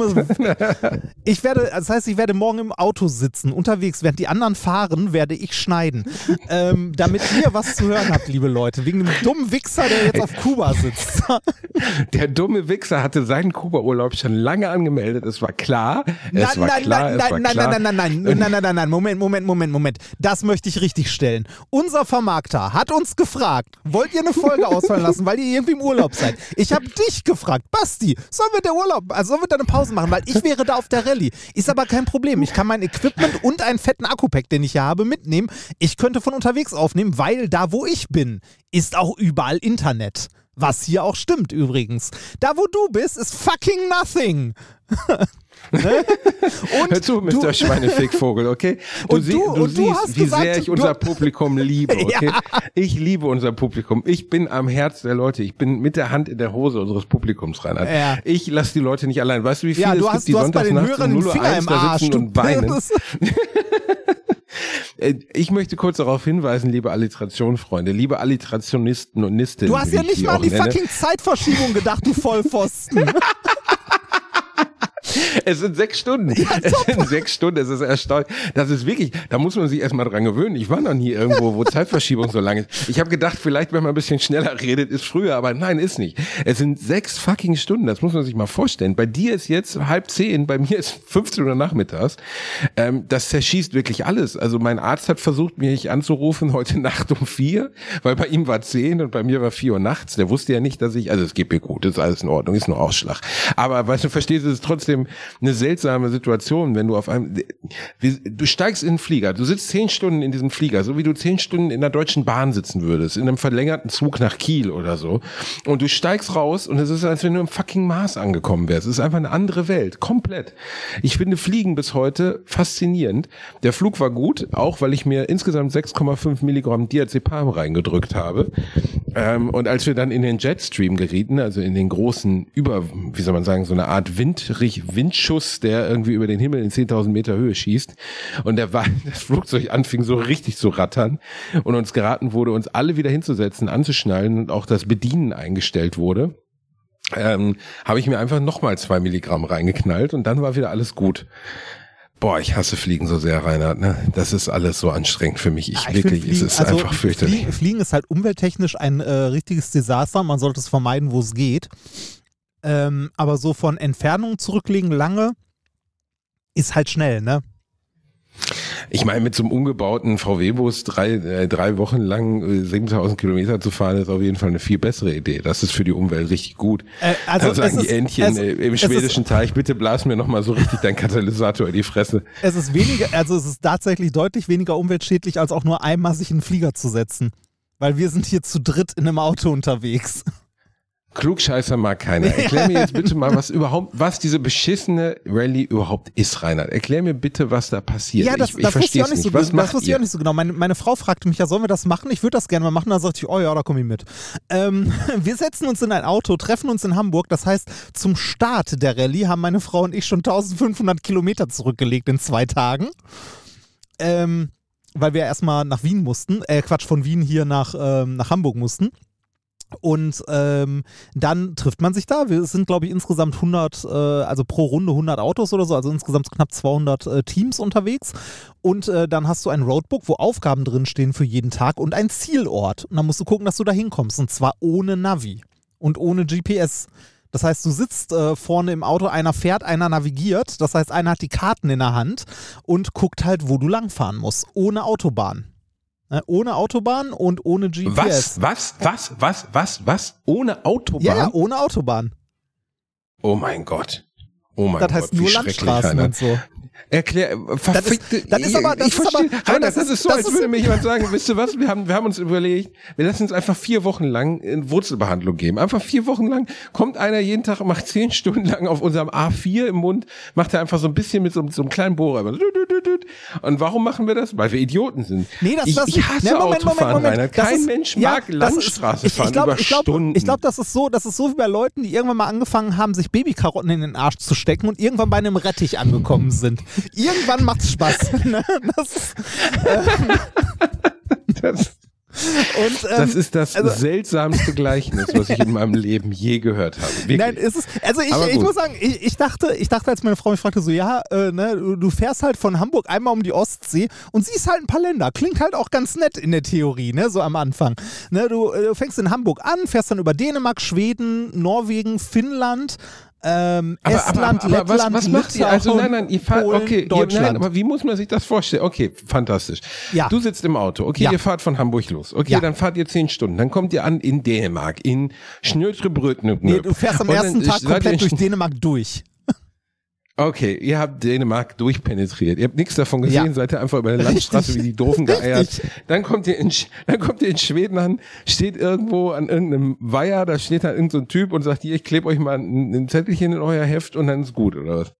Ich werde, das heißt, ich werde morgen im Auto sitzen, unterwegs. Während die anderen fahren, werde ich schneiden. Ähm, damit ihr was zu hören habt, liebe Leute. Wegen dem dummen Wichser, der jetzt auf Kuba sitzt. Der dumme Wichser hatte seinen Kuba-Urlaub schon lange angemeldet. Es war klar. Es nein, war nein, klar, nein, es nein, war nein, klar. nein, nein, nein, nein, nein, nein, nein, nein. Moment, Moment, Moment, Moment. Das möchte ich richtig stellen. Unser Vermarkter hat uns gefragt, wollt ihr eine Folge ausfallen lassen, weil ihr irgendwie im Urlaub seid? Ich habe dich gefragt, Basti, sollen wir der Urlaub, also sollen wir da eine Pause machen, weil ich wäre da auf der Rallye. Ist aber kein Problem. Ich kann mein Equipment und einen fetten Akku-Pack, den ich hier habe, mitnehmen. Ich könnte von unterwegs aufnehmen, weil da, wo ich bin, ist auch überall Internet. Was hier auch stimmt übrigens. Da, wo du bist, ist fucking nothing. Ne? Und Hör zu, Mr. du- Schweinefickvogel, okay? Du, Und sie- du- du und du siehst, hast wie gesagt, sehr ich du- unser Publikum liebe, okay? Ich liebe unser Publikum. Ich bin am Herz der Leute. Ich bin mit der Hand in der Hose unseres Publikums, Reinhard. Ja. Ich lasse die Leute nicht allein. Weißt du, wie viele Ja, du es hast, gibt, die du hast bei den sonntags nachts Hörern um den Finger 0.01 im da sitzen Du und weinen? Äh, Ich möchte kurz darauf hinweisen, liebe Alliterationsfreunde, liebe Alliterationisten und Nistinnen. Du hast ja ich nicht mal an die nenne. fucking Zeitverschiebung gedacht, du Vollpfosten. Es sind sechs Stunden. es sind sechs Stunden. Es ist erstaunlich. Das ist wirklich, da muss man sich erstmal dran gewöhnen. Ich war noch nie irgendwo, wo Zeitverschiebung so lang ist. Ich habe gedacht, vielleicht, wenn man ein bisschen schneller redet, ist früher, aber nein, ist nicht. Es sind sechs fucking Stunden. Das muss man sich mal vorstellen. Bei dir ist jetzt halb zehn, bei mir ist 15 Uhr nachmittags. Ähm, das zerschießt wirklich alles. Also mein Arzt hat versucht, mich anzurufen heute Nacht um vier, weil bei ihm war zehn und bei mir war vier Uhr nachts. Der wusste ja nicht, dass ich, also es geht mir gut, ist alles in Ordnung, ist nur Ausschlag. Aber weißt du, verstehst du, es ist trotzdem, trotzdem eine seltsame Situation, wenn du auf einem, du steigst in den Flieger, du sitzt zehn Stunden in diesem Flieger, so wie du zehn Stunden in der Deutschen Bahn sitzen würdest, in einem verlängerten Zug nach Kiel oder so. Und du steigst raus und es ist, als wenn du im fucking Mars angekommen wärst. Es ist einfach eine andere Welt. Komplett. Ich finde Fliegen bis heute faszinierend. Der Flug war gut, auch weil ich mir insgesamt 6,5 Milligramm Diazepam reingedrückt habe. Ähm, und als wir dann in den Jetstream gerieten, also in den großen über, wie soll man sagen, so eine Art Windrich, Windschuss, der irgendwie über den Himmel in 10.000 Meter Höhe schießt und der war, das Flugzeug anfing so richtig zu rattern und uns geraten wurde, uns alle wieder hinzusetzen, anzuschnallen und auch das Bedienen eingestellt wurde ähm, habe ich mir einfach nochmal zwei Milligramm reingeknallt und dann war wieder alles gut. Boah, ich hasse Fliegen so sehr, Reinhard. Ne? Das ist alles so anstrengend für mich. Ich, ja, ich wirklich, Fliegen, es ist also einfach fürchterlich. Fliegen, Fliegen, ist halt umwelttechnisch ein äh, richtiges Desaster. Man sollte es vermeiden, wo es geht. Ähm, aber so von Entfernung zurücklegen lange ist halt schnell, ne? Ich meine, mit so einem umgebauten VW-Bus drei, äh, drei Wochen lang äh, 7000 Kilometer zu fahren, ist auf jeden Fall eine viel bessere Idee. Das ist für die Umwelt richtig gut. Äh, also da sagen die ist, Entchen äh, im schwedischen ist, Teich, bitte blas mir nochmal so richtig dein Katalysator in die Fresse. Es ist weniger, also es ist tatsächlich deutlich weniger umweltschädlich, als auch nur einmal sich in einen Flieger zu setzen. Weil wir sind hier zu dritt in einem Auto unterwegs. Klugscheißer mag keiner. Erklär mir jetzt bitte mal, was überhaupt, was diese beschissene Rallye überhaupt ist, Reinhard. Erklär mir bitte, was da passiert. Ja, das, ich, ich das wusste ich auch nicht, so, was das wusste ich auch nicht so genau. Meine, meine Frau fragte mich ja, sollen wir das machen? Ich würde das gerne mal machen. Da sagte ich, oh ja, da komme ich mit. Ähm, wir setzen uns in ein Auto, treffen uns in Hamburg. Das heißt, zum Start der Rallye haben meine Frau und ich schon 1500 Kilometer zurückgelegt in zwei Tagen. Ähm, weil wir erstmal nach Wien mussten, äh, Quatsch, von Wien hier nach, ähm, nach Hamburg mussten. Und ähm, dann trifft man sich da. Wir sind, glaube ich, insgesamt 100, äh, also pro Runde 100 Autos oder so, also insgesamt knapp 200 äh, Teams unterwegs. Und äh, dann hast du ein Roadbook, wo Aufgaben drinstehen für jeden Tag und ein Zielort. Und dann musst du gucken, dass du da hinkommst. Und zwar ohne Navi und ohne GPS. Das heißt, du sitzt äh, vorne im Auto, einer fährt, einer navigiert. Das heißt, einer hat die Karten in der Hand und guckt halt, wo du langfahren musst, ohne Autobahn. Ne? Ohne Autobahn und ohne GPS. Was? Was? Was? Was? Was? Was? Ohne Autobahn? Ja, ja ohne Autobahn. Oh mein Gott. Oh mein das Gott. Das heißt nur Landstraßen und so. Erklär, verfickte, das ist, das ist aber, das ich verstehe, ist aber, Rainer, das, ist, das ist so, das als ist, würde mir jemand sagen, wisst ihr was, wir haben, wir haben uns überlegt, wir lassen uns einfach vier Wochen lang in Wurzelbehandlung geben. Einfach vier Wochen lang kommt einer jeden Tag, macht zehn Stunden lang auf unserem A4 im Mund, macht er einfach so ein bisschen mit so, so einem kleinen Bohrer. Und warum machen wir das? Weil wir Idioten sind. Nee, das, ich, das, ich hasse nee, Moment, Autofahren, Moment, Moment. Kein ist, Mensch mag ja, Landstraße ist, fahren ich glaub, über ich glaub, Stunden. Ich glaube, das ist so, das ist so wie bei Leuten, die irgendwann mal angefangen haben, sich Babykarotten in den Arsch zu stecken und irgendwann bei einem Rettich angekommen sind. Irgendwann macht's Spaß. Ne? Das, ähm, das, und, ähm, das ist das also, seltsamste Gleichnis, was ich in meinem Leben je gehört habe. Wirklich. Nein, ist es. Also ich, ich muss sagen, ich, ich, dachte, ich dachte, als meine Frau mich fragte, so ja, äh, ne, du, du, fährst halt von Hamburg einmal um die Ostsee und siehst halt ein paar Länder. Klingt halt auch ganz nett in der Theorie, ne, so am Anfang. Ne, du, äh, du fängst in Hamburg an, fährst dann über Dänemark, Schweden, Norwegen, Finnland, ähm, aber, Estland, aber, aber, Lettland, was, was macht ihr? Also nein, nein, ihr fahrt, Polen, okay, Deutschland. Ihr, nein, aber wie muss man sich das vorstellen? Okay, fantastisch. Ja. Du sitzt im Auto, okay, ja. ihr fahrt von Hamburg los, okay, ja. dann fahrt ihr zehn Stunden, dann kommt ihr an in Dänemark, in Schnötrebrötnö. Nee, du fährst am ersten Tag komplett durch Dänemark durch. Okay, ihr habt Dänemark durchpenetriert. Ihr habt nichts davon gesehen, ja. seid ihr einfach über der Landstraße wie die Doofen geeiert. Dann kommt ihr in, dann kommt ihr in Schweden an, steht irgendwo an irgendeinem Weiher, da steht da irgendein so Typ und sagt, hier, ich klebe euch mal ein, ein Zettelchen in euer Heft und dann ist gut, oder was?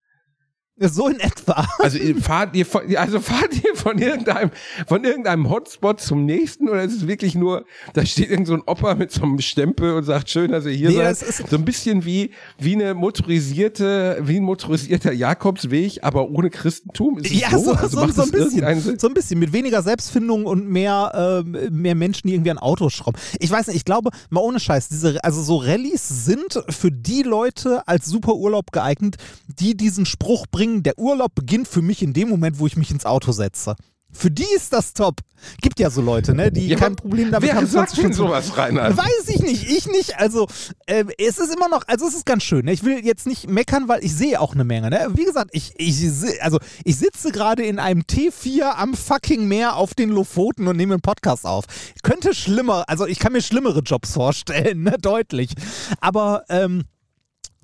So in etwa. Also fahrt ihr von, also fahrt ihr von irgendeinem, von irgendeinem Hotspot zum nächsten oder ist es wirklich nur, da steht irgend so ein Opa mit so einem Stempel und sagt, schön, dass ihr hier nee, seid. So ein bisschen wie, wie eine motorisierte, wie ein motorisierter Jakobsweg, aber ohne Christentum. Ist ja, so, so, also so, so ein bisschen. So ein bisschen. Mit weniger Selbstfindung und mehr, äh, mehr Menschen, die irgendwie an Autos schrauben. Ich weiß nicht, ich glaube, mal ohne Scheiß, diese, also so Rallyes sind für die Leute als super Urlaub geeignet, die diesen Spruch bringen, bringen, der Urlaub beginnt für mich in dem Moment, wo ich mich ins Auto setze. Für die ist das top. Gibt ja so Leute, ne, die ja, kein Problem damit wer haben. Wer sagt denn sowas, Reinhard? Weiß ich nicht, ich nicht. Also äh, es ist immer noch, also es ist ganz schön. Ne? Ich will jetzt nicht meckern, weil ich sehe auch eine Menge. Ne? Wie gesagt, ich, ich, also ich sitze gerade in einem T4 am fucking Meer auf den Lofoten und nehme einen Podcast auf. Könnte schlimmer, also ich kann mir schlimmere Jobs vorstellen, ne? deutlich. Aber ähm,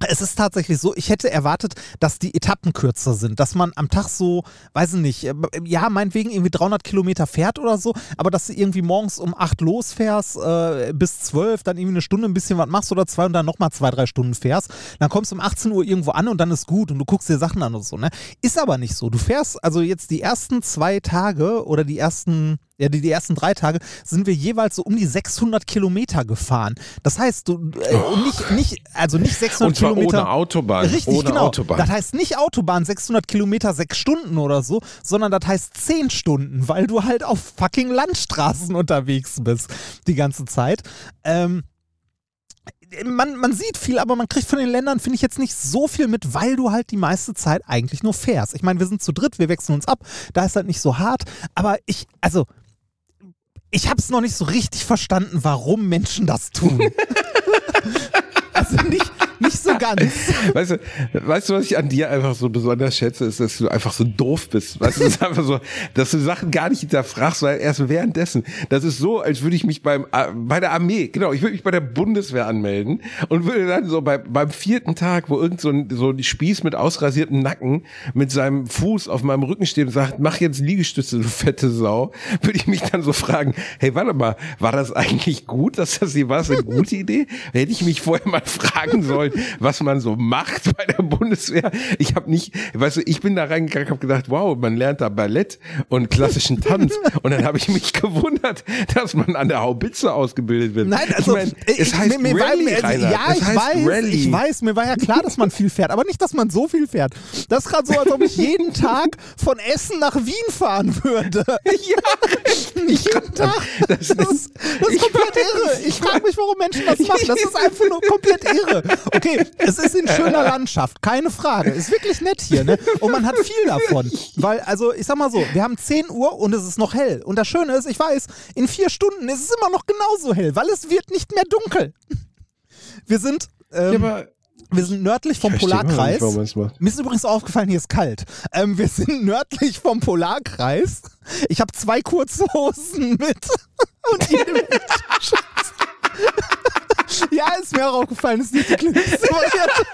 Es ist tatsächlich so, ich hätte erwartet, dass die Etappen kürzer sind, dass man am Tag so, weiß ich nicht, äh, ja, meinetwegen irgendwie 300 Kilometer fährt oder so, aber dass du irgendwie morgens um 8 losfährst, äh, bis 12, dann irgendwie eine Stunde ein bisschen was machst oder zwei und dann nochmal zwei, drei Stunden fährst, dann kommst du um 18 Uhr irgendwo an und dann ist gut und du guckst dir Sachen an und so, ne? Ist aber nicht so. Du fährst also jetzt die ersten zwei Tage oder die ersten ja, die, die ersten drei Tage sind wir jeweils so um die 600 Kilometer gefahren. Das heißt, du äh, nicht, nicht, also nicht 600 Und zwar Kilometer. ohne Autobahn. Richtig, ohne genau. Autobahn. Das heißt nicht Autobahn 600 Kilometer, sechs Stunden oder so, sondern das heißt 10 Stunden, weil du halt auf fucking Landstraßen unterwegs bist die ganze Zeit. Ähm, man, man sieht viel, aber man kriegt von den Ländern, finde ich, jetzt nicht so viel mit, weil du halt die meiste Zeit eigentlich nur fährst. Ich meine, wir sind zu dritt, wir wechseln uns ab, da ist halt nicht so hart, aber ich, also, ich habe es noch nicht so richtig verstanden, warum Menschen das tun. also nicht, nicht so ganz. Weißt du, weißt du, was ich an dir einfach so besonders schätze, ist, dass du einfach so doof bist. Weißt du, es ist einfach so, dass du Sachen gar nicht hinterfragst, weil erst währenddessen. Das ist so, als würde ich mich beim äh, bei der Armee, genau, ich würde mich bei der Bundeswehr anmelden und würde dann so bei, beim vierten Tag, wo irgend so ein, so ein Spieß mit ausrasiertem Nacken mit seinem Fuß auf meinem Rücken steht und sagt, mach jetzt Liegestütze, du fette Sau, würde ich mich dann so fragen, hey, warte mal, war das eigentlich gut, dass das hier war? Das eine gute Idee? Hätte ich mich vorher mal fragen sollen, was man so macht bei der Bundeswehr. Ich habe nicht, weißt du, ich bin da reingegangen, habe gedacht, wow, man lernt da Ballett und klassischen Tanz. Und dann habe ich mich gewundert, dass man an der Haubitze ausgebildet wird. Nein, also ich mein, ich- es heißt mir, mir Rallye, war, Rainer. ja, es ich weiß, Rallye. ich weiß, mir war ja klar, dass man viel fährt, aber nicht, dass man so viel fährt. Das ist gerade so, als ob ich jeden Tag von Essen nach Wien fahren würde. Ja, jeden Tag. Das Das ist, das ist komplett weiß, irre. Ich frage mich, warum Menschen das machen. Das ist einfach nur komplett irre. Okay, es ist in schöner Landschaft, keine Frage. Ist wirklich nett hier, ne? Und man hat viel davon. Weil, also, ich sag mal so, wir haben 10 Uhr und es ist noch hell. Und das Schöne ist, ich weiß, in vier Stunden ist es immer noch genauso hell, weil es wird nicht mehr dunkel. Wir sind, ähm, Ja, wir sind nördlich vom Polarkreis. nicht. Mir ist übrigens aufgefallen, hier ist kalt. Ähm, wir sind nördlich vom Polarkreis. Ich habe zwei kurze Hosen mit. Und die Ja, ist mir auch aufgefallen, ist nicht die klügste Variante.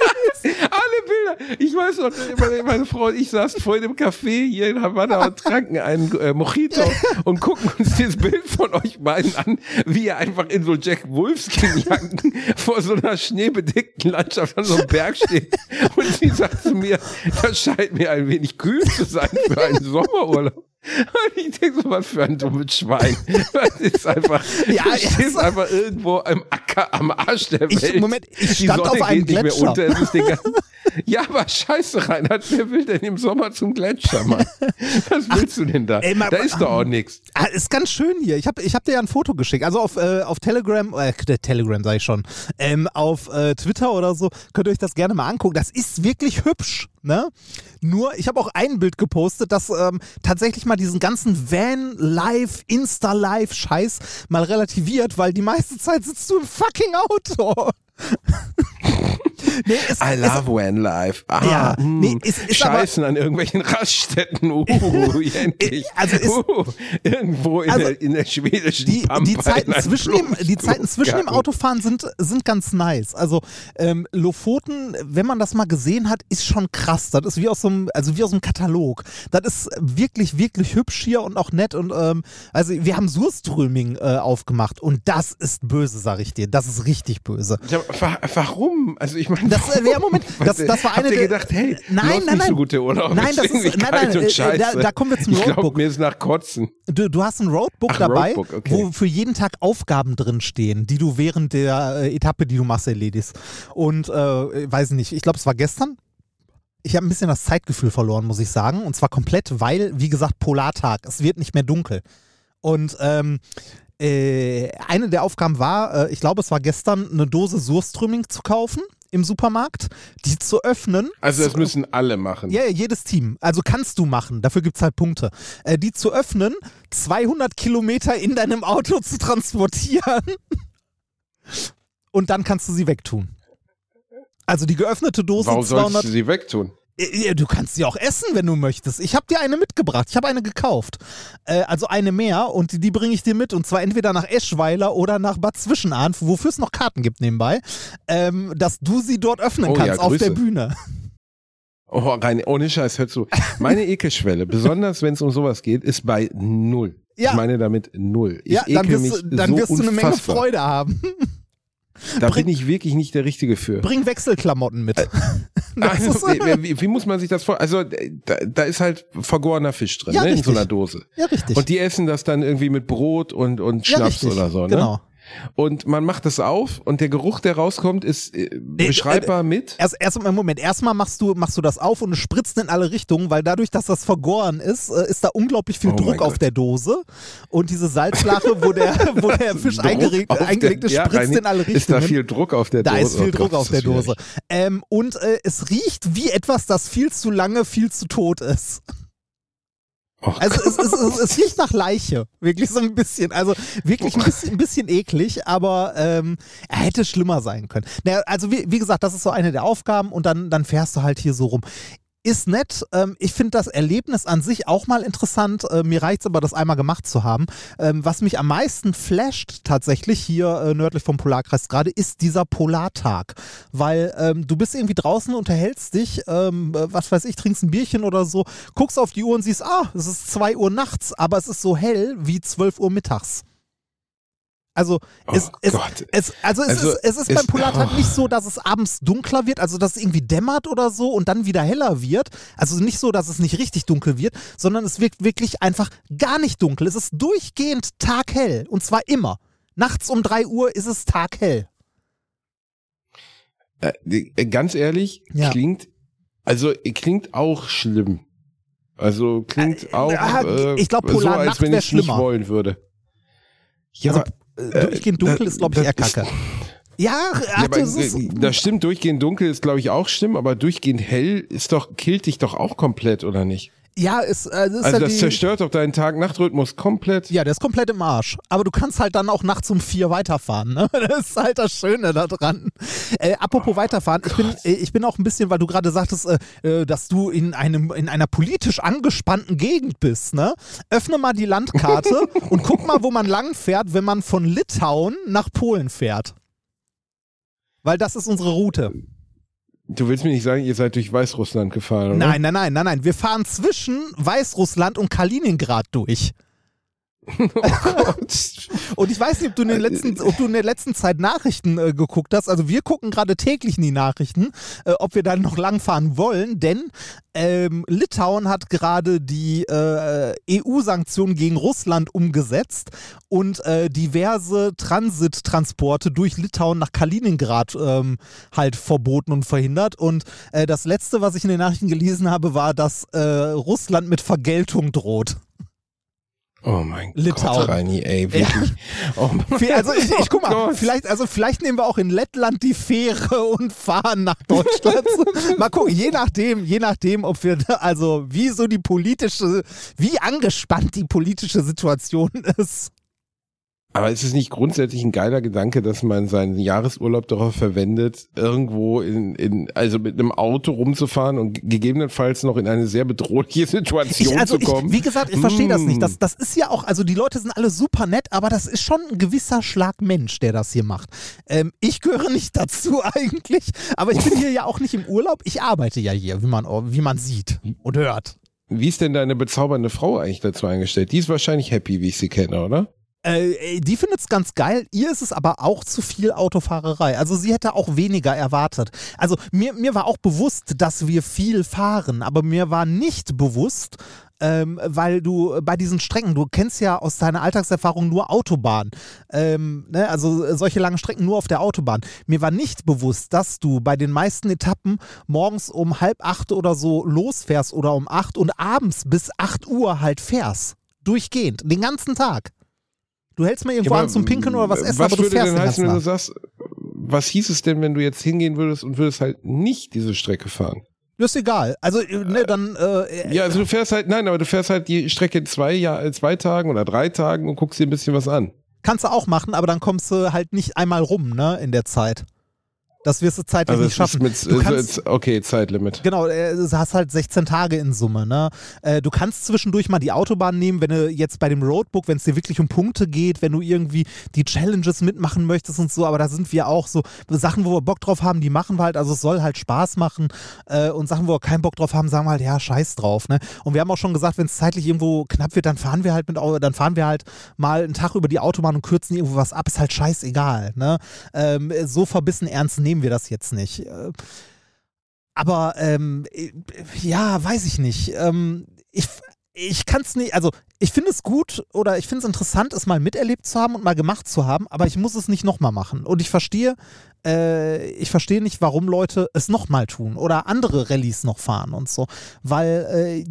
Alle Bilder. Ich weiß noch, meine, meine Frau und ich saßen vorhin im Café hier in Havanna und tranken einen äh, Mojito und gucken uns dieses Bild von euch beiden an, wie ihr einfach in so Jack Wolfskin-Jacken vor so einer schneebedeckten Landschaft an so einem Berg steht. Und sie sagt zu mir, das scheint mir ein wenig kühl zu sein für einen Sommerurlaub. Und ich denke so, was für ein dummes Schwein. Das ist einfach, Ja, du stehst einfach irgendwo am Acker, am Arsch der Ich- Welt. Moment, ich stand auf einem Gletscher. unter, ganzen ja, aber scheiße, Reinhard, wer will denn im Sommer zum Gletscher, Mann? Was willst du denn da? ey, mal- da ist doch auch nichts. Ah, ist ganz schön hier. Ich habe ich hab dir ja ein Foto geschickt. Also auf, äh, auf Telegram, äh, Telegram sage ich schon, ähm, auf äh, Twitter oder so, könnt ihr euch das gerne mal angucken. Das ist wirklich hübsch. Ne? Nur, ich habe auch ein Bild gepostet, das ähm, tatsächlich mal diesen ganzen Van-Life, Insta-Life-Scheiß mal relativiert, weil die meiste Zeit sitzt du im fucking Auto. nee, es, I es, love Van Life. Ah, Ja, nee, es ist aber- Scheißen an irgendwelchen Raststätten. Uh, endlich. Also ist- uh, irgendwo in, Also der, in der schwedischen die, Pampa die, Zeiten zwischen dem, die Zeiten zwischen dem. Autofahren sind, sind ganz nice. Also ähm, Lofoten, wenn man das mal gesehen hat, ist schon krass. Das ist wie aus so einem, also wie aus einem Katalog. Das ist wirklich, wirklich hübsch hier und auch nett. Und ähm, also wir haben Surströming äh, aufgemacht und das ist böse, sag ich dir. Das ist richtig böse. Ja, wa- warum? Also ich meine, Das, äh, ja, Moment, das, das war eine Habt ihr gedacht, hey, nein, läuft nein, nicht so nein. gut der Urlaub. Nein, das ist, nein, nein, und äh, scheiße. da, da kommen wir zum Ich glaube, Roadbook. mir ist nach Kotzen. Du, du hast ein Roadbook Ach, dabei, Roadbook, okay. wo für jeden Tag Aufgaben drin stehen, die du während der äh, Etappe, die du machst, erledigst. Und äh, weiß nicht, ich glaube, es war gestern. Ich habe ein bisschen das Zeitgefühl verloren, muss ich sagen. Und zwar komplett, weil, wie gesagt, Polartag. Es wird nicht mehr dunkel. Und ähm, äh, eine der Aufgaben war, äh, ich glaube, es war gestern, eine Dose Surströmming zu kaufen im Supermarkt, die zu öffnen. Also das zu, müssen alle machen. ja, jedes Team. Also kannst du machen. Dafür gibt es halt Punkte. Äh, die zu öffnen, 200 Kilometer in deinem Auto zu transportieren und dann kannst du sie wegtun. Also die geöffnete Dose Warum solltest 200. du sie wegtun? Du kannst sie auch essen, wenn du möchtest. Ich habe dir eine mitgebracht. Ich habe eine gekauft. Äh, also eine mehr und die, die bringe ich dir mit. Und zwar entweder nach Eschweiler oder nach Bad Zwischenahn, wofür es noch Karten gibt nebenbei, ähm, dass du sie dort öffnen Oh ja, kannst auf Grüße. der Bühne. Oh, rein, ohne Scheiß, hör zu. Meine Ekelschwelle, besonders wenn es um sowas geht, ist bei null. Ja. Ich meine damit null. Ich ja, dann wirst, mich du, dann so wirst du eine Menge. Freude haben. Da Bring- bin ich wirklich nicht der Richtige für. Bring Wechselklamotten mit. Das Also, wie, wie, muss man sich das vor? Also da, da ist halt vergorener Fisch drin, Ja, ne, in so einer Dose. ja, richtig. Und die essen das dann irgendwie mit Brot und, und ja, Schnaps richtig. oder so. Ne? Genau. Und man macht das auf und der Geruch, der rauskommt, ist äh, beschreibbar mit. Erst, erst Moment, erstmal machst du, machst du das auf und es spritzt in alle Richtungen, weil dadurch, dass das vergoren ist, äh, ist da unglaublich viel Oh Druck auf Gott. der Dose. Und diese Salzlache, wo der, wo der Fisch eingeregt, eingelegt ist, ja, spritzt in alle Richtungen. Ist da viel Druck auf der Da Dose? ist viel Oh Druck Gott, auf der. Dose. Ähm, und äh, es riecht wie etwas, das viel zu lange, viel zu tot ist. Oh Also es, es, es, es riecht nach Leiche. Wirklich so ein bisschen. Also wirklich ein bisschen, ein bisschen eklig, aber ähm, er hätte schlimmer sein können. Naja, also wie, wie gesagt, das ist so eine der Aufgaben und dann, dann fährst du halt hier so rum. Ist nett. Ähm, ich finde das Erlebnis an sich auch mal interessant. Äh, mir reicht es aber, das einmal gemacht zu haben. Ähm, was mich am meisten flasht, tatsächlich hier äh, nördlich vom Polarkreis gerade, ist dieser Polartag. Weil ähm, du bist irgendwie draußen, unterhältst dich, ähm, äh, was weiß ich, trinkst ein Bierchen oder so, guckst auf die Uhr und siehst, ah, es ist 2 Uhr nachts, aber es ist so hell wie 12 Uhr mittags. Also, es, Oh es, Gott. es, also, es Also, ist, es ist es- beim Polartag oh. nicht so, dass es abends dunkler wird, also dass es irgendwie dämmert oder so und dann wieder heller wird. Also nicht so, dass es nicht richtig dunkel wird, sondern es wird wirklich einfach gar nicht dunkel. Es ist durchgehend taghell und zwar immer. Nachts um 3 Uhr ist es taghell. Äh, äh, ganz ehrlich, Ja. klingt, also äh, klingt auch schlimm. Also klingt Äh, auch äh, ich glaub, so, als Polarnacht wenn ich nicht schlimmer. wollen würde. Ja, Also, durchgehend dunkel da- ist, glaube ich, eher kacke. Ja, ach, ja, das ist, äh, das stimmt, durchgehend dunkel ist, glaube ich, auch schlimm, aber durchgehend hell ist doch, killt dich doch auch komplett, oder nicht? Ja, ist, äh, das ist Also ja das die, zerstört doch deinen Tag-Nacht-Rhythmus komplett. Ja, der ist komplett im Arsch. Aber du kannst halt dann auch nachts um vier weiterfahren. Ne? Das ist halt das Schöne da dran. Äh, apropos weiterfahren, ich bin, äh, ich bin auch ein bisschen, weil du gerade sagtest, äh, äh, dass du in, einem, in einer politisch angespannten Gegend bist. Ne? Öffne mal die Landkarte und guck mal, wo man lang fährt, wenn man von Litauen nach Polen fährt. Weil das ist unsere Route. Du willst mir nicht sagen, ihr seid durch Weißrussland gefahren, oder? Nein, nein, nein, nein, nein. Wir fahren zwischen Weißrussland und Kaliningrad durch. Und ich weiß nicht, ob du in, den letzten, ob du in der letzten Zeit Nachrichten äh, geguckt hast. Also wir gucken gerade täglich in die Nachrichten, äh, ob wir dann noch langfahren wollen, denn ähm, Litauen hat gerade die äh, EU-Sanktionen gegen Russland umgesetzt und äh, diverse Transittransporte durch Litauen nach Kaliningrad ähm, halt verboten und verhindert. Und äh, das letzte, was ich in den Nachrichten gelesen habe, war, dass äh, Russland mit Vergeltung droht. Oh mein Litauen. Gott, Reini, ey, wirklich. Oh mein Viel- Also ich, ich guck mal, Gott. vielleicht, also vielleicht nehmen wir auch in Lettland die Fähre und fahren nach Deutschland. mal gucken, je nachdem, je nachdem, ob wir, da- also wie so die politische, wie angespannt die politische Situation ist. Aber ist es nicht grundsätzlich ein geiler Gedanke, dass man seinen Jahresurlaub darauf verwendet, irgendwo in, in also mit einem Auto rumzufahren und gegebenenfalls noch in eine sehr bedrohliche Situation Ich, also zu kommen? ich, wie gesagt, ich verstehe das nicht. Mm. Das, das ist ja auch, also die Leute sind alle super nett, aber das ist schon ein gewisser Schlag Mensch, der das hier macht. Ähm, ich gehöre nicht dazu eigentlich, aber ich bin hier ja auch nicht im Urlaub. Ich arbeite ja hier, wie man, wie man sieht und hört. Wie ist denn deine bezaubernde Frau eigentlich dazu eingestellt? Die ist wahrscheinlich happy, wie ich sie kenne, oder? Äh, die findet es ganz geil. Ihr ist es aber auch zu viel Autofahrerei. Also sie hätte auch weniger erwartet. Also mir, mir war auch bewusst, dass wir viel fahren, aber mir war nicht bewusst, ähm, weil du bei diesen Strecken, du kennst ja aus deiner Alltagserfahrung nur Autobahn. Ähm, ne? Also solche langen Strecken nur auf der Autobahn. Mir war nicht bewusst, dass du bei den meisten Etappen morgens um halb acht oder so losfährst oder um acht und abends bis acht Uhr halt fährst. Durchgehend, den ganzen Tag. Du hältst mal irgendwo Ja, an zum Pinkeln oder was essen, was aber du würde fährst denn den heißen, wenn du sagst, was hieß es denn, wenn du jetzt hingehen würdest und würdest halt nicht diese Strecke fahren? Das ist egal. Also, äh, ne, dann, äh, Ja, also du fährst halt, nein, aber du fährst halt die Strecke in zwei, äh, zwei Tagen oder drei Tagen und guckst dir ein bisschen was an. kannst du auch machen, aber dann kommst du halt nicht einmal rum, ne, in der Zeit. Das wirst du zeitlich Also nicht schaffen. ist du mit, kannst, okay, Zeitlimit. Genau, äh, du hast halt 16 Tage in Summe. Ne? Äh, Du kannst zwischendurch mal die Autobahn nehmen, wenn du jetzt bei dem Roadbook, wenn es dir wirklich um Punkte geht, wenn du irgendwie die Challenges mitmachen möchtest und so, aber da sind wir auch so Sachen, wo wir Bock drauf haben, die machen wir halt, also es soll halt Spaß machen äh, und Sachen, wo wir keinen Bock drauf haben, sagen wir halt, ja, scheiß drauf. Ne? Und wir haben auch schon gesagt, wenn es zeitlich irgendwo knapp wird, dann fahren wir halt mit, dann fahren wir halt mal einen Tag über die Autobahn und kürzen irgendwo was ab, ist halt scheißegal. Ne? Ähm, so verbissen ernst nehmen wir das jetzt nicht. Äh, aber ähm, äh, ja, weiß ich nicht. Ähm, ich ich kann es nicht, also ich finde es gut oder ich finde es interessant, es mal miterlebt zu haben und mal gemacht zu haben, aber ich muss es nicht nochmal machen. Und ich verstehe, äh, ich verstehe nicht, warum Leute es nochmal tun oder andere Rallyes noch fahren und so. Weil äh,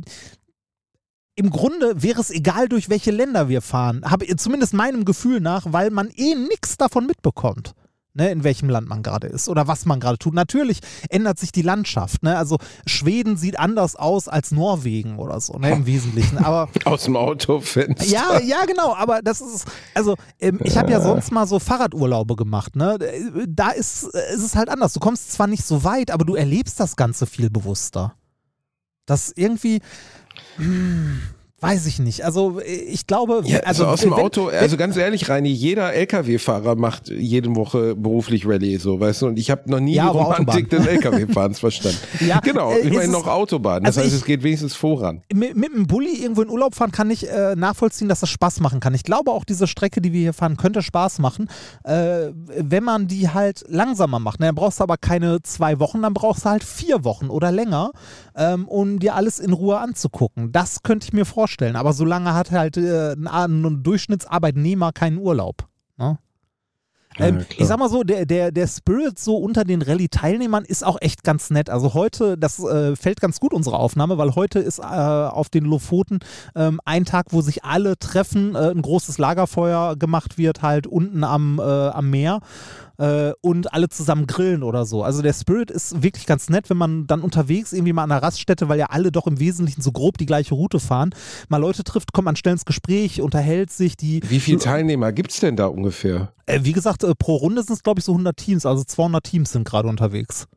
im Grunde wäre es egal, durch welche Länder wir fahren. Habe zumindest meinem Gefühl nach, weil man eh nichts davon mitbekommt. Ne, in welchem Land man gerade ist oder was man gerade tut. Natürlich ändert sich die Landschaft. Ne? Also Schweden sieht anders aus als Norwegen oder so, ne, im Wesentlichen. Aber Aus dem Autofenster. ja, ja, genau, aber das ist, also ähm, ich habe ja sonst mal so Fahrradurlaube gemacht, ne? Da ist, äh, ist es halt anders. Du kommst zwar nicht so weit, aber du erlebst das Ganze viel bewusster. Das irgendwie, hm, weiß ich nicht. Also ich glaube, Ja, also, aus dem wenn- Auto, also ganz ehrlich, Reini, jeder LKW-Fahrer macht jede Woche beruflich Rallye, so, weißt du, und ich habe noch nie Ja, die Romantik Autobahn. des LKW-Fahrens verstanden. Ja, genau, äh, ich meine noch Autobahn, das also heißt, ich- es geht wenigstens voran. mit, mit einem Bulli irgendwo in Urlaub fahren kann ich äh, nachvollziehen, dass das Spaß machen kann. Ich glaube auch, diese Strecke, die wir hier fahren, könnte Spaß machen, äh, wenn man die halt langsamer macht. Ne, Dann brauchst du aber keine zwei Wochen, dann brauchst du halt vier Wochen oder länger, ähm, um dir alles in Ruhe anzugucken. Das könnte ich mir vorstellen. Aber so lange hat halt äh, ein, ein Durchschnittsarbeitnehmer keinen Urlaub. Ne? Ja, Ähm, klar. ich sag mal so, der, der, der Spirit so unter den Rallye-Teilnehmern ist auch echt ganz nett. Also heute, das äh, fällt ganz gut, unsere Aufnahme, weil heute ist äh, auf den Lofoten ähm, ein Tag, wo sich alle treffen, äh, ein großes Lagerfeuer gemacht wird, halt unten am, äh, am Meer äh, und alle zusammen grillen oder so. Also der Spirit ist wirklich ganz nett, wenn man dann unterwegs irgendwie mal an einer Raststätte, weil ja alle doch im Wesentlichen so grob die gleiche Route fahren, mal Leute trifft, kommt man schnell ins Gespräch, unterhält sich, die Wie viele Teilnehmer gibt's denn da ungefähr? äh, wie gesagt, äh, pro Runde sind es, glaube ich, so 100 Teams, also 200 Teams sind gerade unterwegs.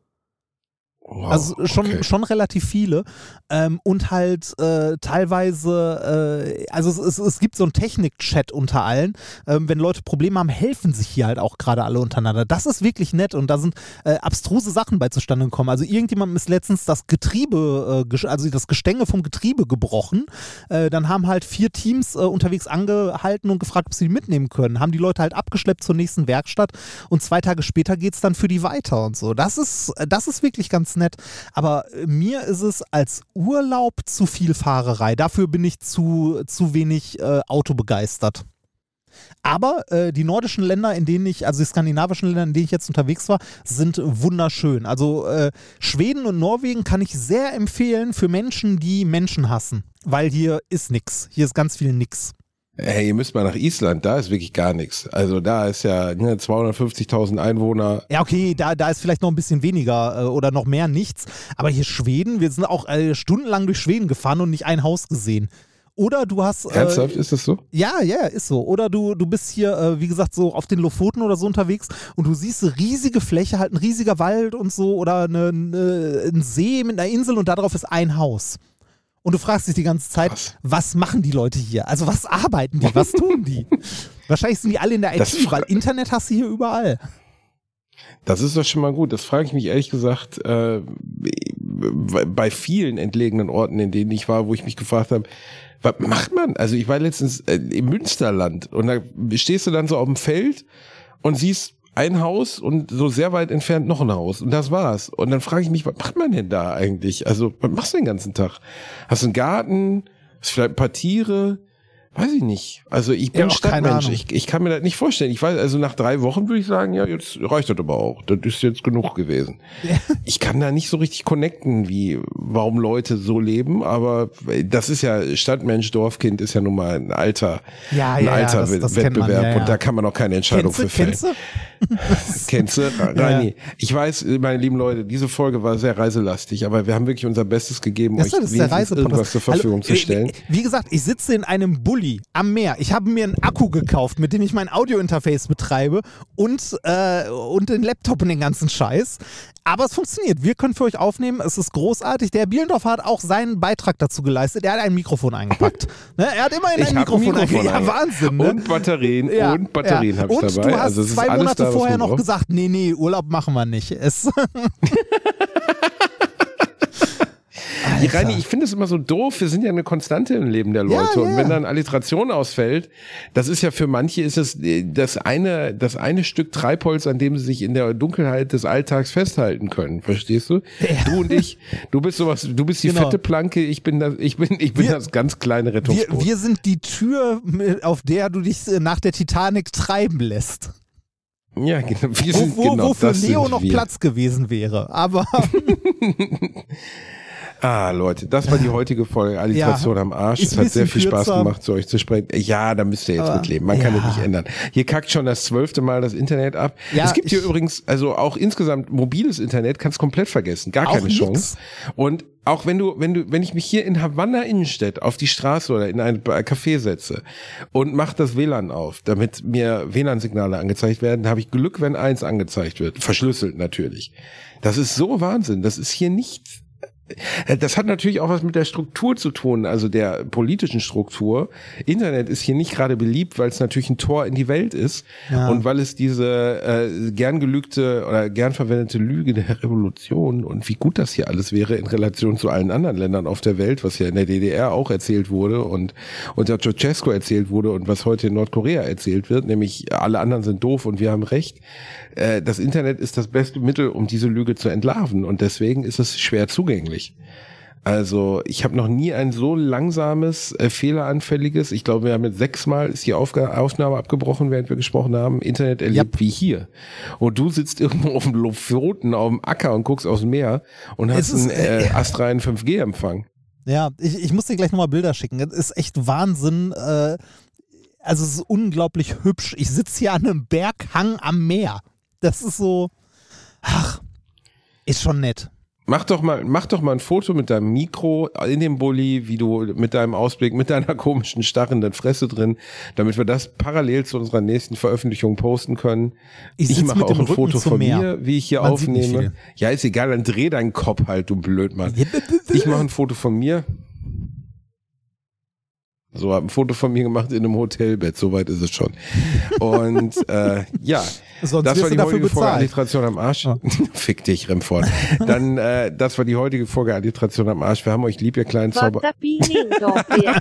Wow, also schon, okay. schon relativ viele. Ähm, und halt äh, teilweise, äh, also es, es, es gibt so einen Technik-Chat unter allen. Ähm, wenn Leute Probleme haben, helfen sich hier halt auch gerade alle untereinander. Das ist wirklich nett und da sind äh, abstruse Sachen bei zustande gekommen. Also irgendjemandem ist letztens das Getriebe, äh, also das Gestänge vom Getriebe gebrochen. Äh, dann haben halt vier Teams äh, unterwegs angehalten und gefragt, ob sie die mitnehmen können. Haben die Leute halt abgeschleppt zur nächsten Werkstatt und zwei Tage später geht es dann für die weiter und so. Das ist, das ist wirklich ganz nett. Aber äh, mir ist es als Urlaub zu viel Fahrerei. Dafür bin ich zu, zu wenig äh, Auto begeistert. Aber äh, die nordischen Länder, in denen ich, also die skandinavischen Länder, in denen ich jetzt unterwegs war, sind wunderschön. Also äh, Schweden und Norwegen kann ich sehr empfehlen für Menschen, die Menschen hassen. Weil hier ist nix. Hier ist ganz viel nix. Hey, ihr müsst mal nach Island, da ist wirklich gar nichts. Also da ist ja ne, 250.000 Einwohner. Ja, okay, da, da ist vielleicht noch ein bisschen weniger äh, oder noch mehr nichts. Aber hier Schweden, wir sind auch äh, stundenlang durch Schweden gefahren und nicht ein Haus gesehen. Oder du hast. Äh, Ernsthaft, ist das so? Ja, ja, ist so. Oder du, du bist hier, äh, wie gesagt, so auf den Lofoten oder so unterwegs und du siehst eine riesige Fläche, halt ein riesiger Wald und so oder eine, eine, ein See mit einer Insel und darauf ist ein Haus. Und du fragst dich die ganze Zeit, Was? was machen die Leute hier? Also was arbeiten die? Was tun die? Wahrscheinlich sind die alle in der Das IT, weil Internet hast du hier überall. Das ist doch schon mal gut. Das frage ich mich ehrlich gesagt äh, bei bei vielen entlegenen Orten, in denen ich war, wo ich mich gefragt habe, was macht man? Also ich war letztens äh, im Münsterland und da stehst du dann so auf dem Feld und siehst ein Haus und so sehr weit entfernt noch ein Haus und das war's. Und dann frage ich mich, was macht man denn da eigentlich? Also was machst du den ganzen Tag? Hast du einen Garten? Hast du vielleicht ein paar Tiere? Weiß ich nicht. Also ich bin Ja, Stadtmensch. Ich, ich kann mir das nicht vorstellen. Ich weiß, also nach drei Wochen würde ich sagen, ja, jetzt reicht das aber auch. Das ist jetzt genug gewesen. Ich kann da nicht so richtig connecten, wie, warum Leute so leben, aber das ist ja, Stadtmensch, Dorfkind ist ja nun mal ein alter, Ja, ein ja, ja, alter das- das man, Wettbewerb ja, ja. und da kann man auch keine Entscheidung Kennst für fällen. kennst du? Kennst du, Reini? Ich weiß, meine lieben Leute, diese Folge war sehr reiselastig, aber wir haben wirklich unser Bestes gegeben, Das euch ist der irgendwas zur Verfügung Hallo, zu stellen. Wie gesagt, ich sitze in einem Bulli am Meer. Ich habe mir einen Akku gekauft, mit dem ich mein Audiointerface betreibe und, äh, und den Laptop und den ganzen Scheiß. Aber es funktioniert. Wir können für euch aufnehmen. Es ist großartig. Der Bielendorf hat auch seinen Beitrag dazu geleistet. Er hat ein Mikrofon eingepackt. ne? Er hat immerhin ein hab ein Mikrofon, Mikrofon eingepackt. Ja, Wahnsinn. Ne? Und Batterien Ja, und Batterien ja. habe ich und dabei. du hast also es ist zwei Monate da, vorher noch braucht. gesagt, nee, nee, Urlaub machen wir nicht. Es Die Reini, ich finde es immer so doof. Wir sind ja eine Konstante im Leben der Leute. Ja, Und ja. wenn dann Alliteration ausfällt, das ist ja für manche ist es äh, das eine, das eine Stück Treibholz, an dem sie sich in der Dunkelheit des Alltags festhalten können. Verstehst du? Du und ich, du bist sowas, du bist die Genau. fette Planke, ich bin das, ich bin, ich bin Wir- das ganz kleine wir, Rettungsboot. wir sind die Tür, auf der du dich äh, nach der Titanic treiben lässt. ja, genau. Wir Wo, sind wo, genau wo für Leo noch wir. Platz gewesen wäre. Aber Ah, Leute, das war die heutige Folge Alliteration Ja, am Arsch. Es hat sehr viel Spaß kürzer. gemacht, zu euch zu sprechen. Ja, da müsst ihr jetzt Aber, mitleben. Man kann ja. es nicht ändern. Hier kackt schon das zwölfte Mal das Internet ab. Ja, es gibt hier übrigens, also auch insgesamt mobiles Internet, kannst komplett vergessen. Gar keine nix. Chance. Und auch wenn du, wenn du, wenn ich mich hier in Havanna Innenstadt auf die Straße oder in ein Café setze und mach das WLAN auf, damit mir WLAN-Signale angezeigt werden, habe ich Glück, wenn eins angezeigt wird. Verschlüsselt natürlich. Das ist so Wahnsinn. Das ist hier nichts. Äh, Das hat natürlich auch was mit der Struktur zu tun, also der politischen Struktur. Internet ist hier nicht gerade beliebt, weil es natürlich ein Tor in die Welt ist Ja. und weil es diese äh, gern gelügte oder gern verwendete Lüge der Revolution und wie gut das hier alles wäre in Relation zu allen anderen Ländern auf der Welt, was ja in der DDR auch erzählt wurde und unter Ceausescu erzählt wurde und was heute in Nordkorea erzählt wird, nämlich alle anderen sind doof und wir haben recht. Äh, das Internet ist das beste Mittel, um diese Lüge zu entlarven und deswegen ist es schwer zugänglich. Also ich habe noch nie ein so langsames, äh, fehleranfälliges, ich glaube, wir haben jetzt sechsmal ist die Aufga Aufnahme abgebrochen, während wir gesprochen haben, Internet erlebt wie hier. Und du sitzt irgendwo auf dem Lofoten, auf dem Acker und guckst aus dem Meer und hast ist, einen äh, astreinen 5G-Empfang. ja, ich, ich muss dir gleich nochmal Bilder schicken. Das ist echt Wahnsinn. Äh, also es ist unglaublich hübsch. Ich sitze hier an einem Berghang am Meer. Das ist so, ach, ist schon nett. Mach doch mal, mach doch mal ein Foto mit deinem Mikro in dem Bulli, wie du mit deinem Ausblick, mit deiner komischen starrenden Fresse drin, damit wir das parallel zu unserer nächsten Veröffentlichung posten können. Ich Ich, mache auch ein Rücken Foto von Meer. mir, wie ich hier Man aufnehme. Ja, ist egal, dann dreh deinen Kopf halt, du Blödmann. Ich mache ein Foto von mir. So, hab ein Foto von mir gemacht in einem Hotelbett, soweit ist es schon. Und äh, ja, Sonst das war die heutige Folge. Alliteration am Arsch. Fick dich, Remford. Dann, äh, das war die heutige Folge Alliteration am Arsch. Wir haben euch lieb, ihr kleinen Zauber.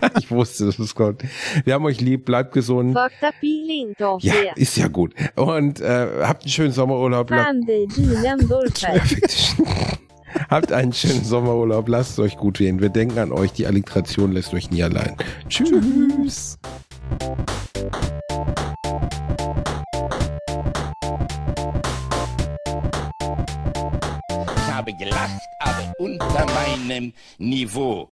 Ich wusste, dass es kommt. Wir haben euch lieb, bleibt gesund. Ja, ist ja gut. Und äh, habt einen schönen Sommerurlaub. La- Habt einen schönen Sommerurlaub. Lasst es euch gut gehen. Wir denken an euch. Die Alliteration lässt euch nie allein. Tschüss. Ich habe gelacht, aber unter meinem Niveau.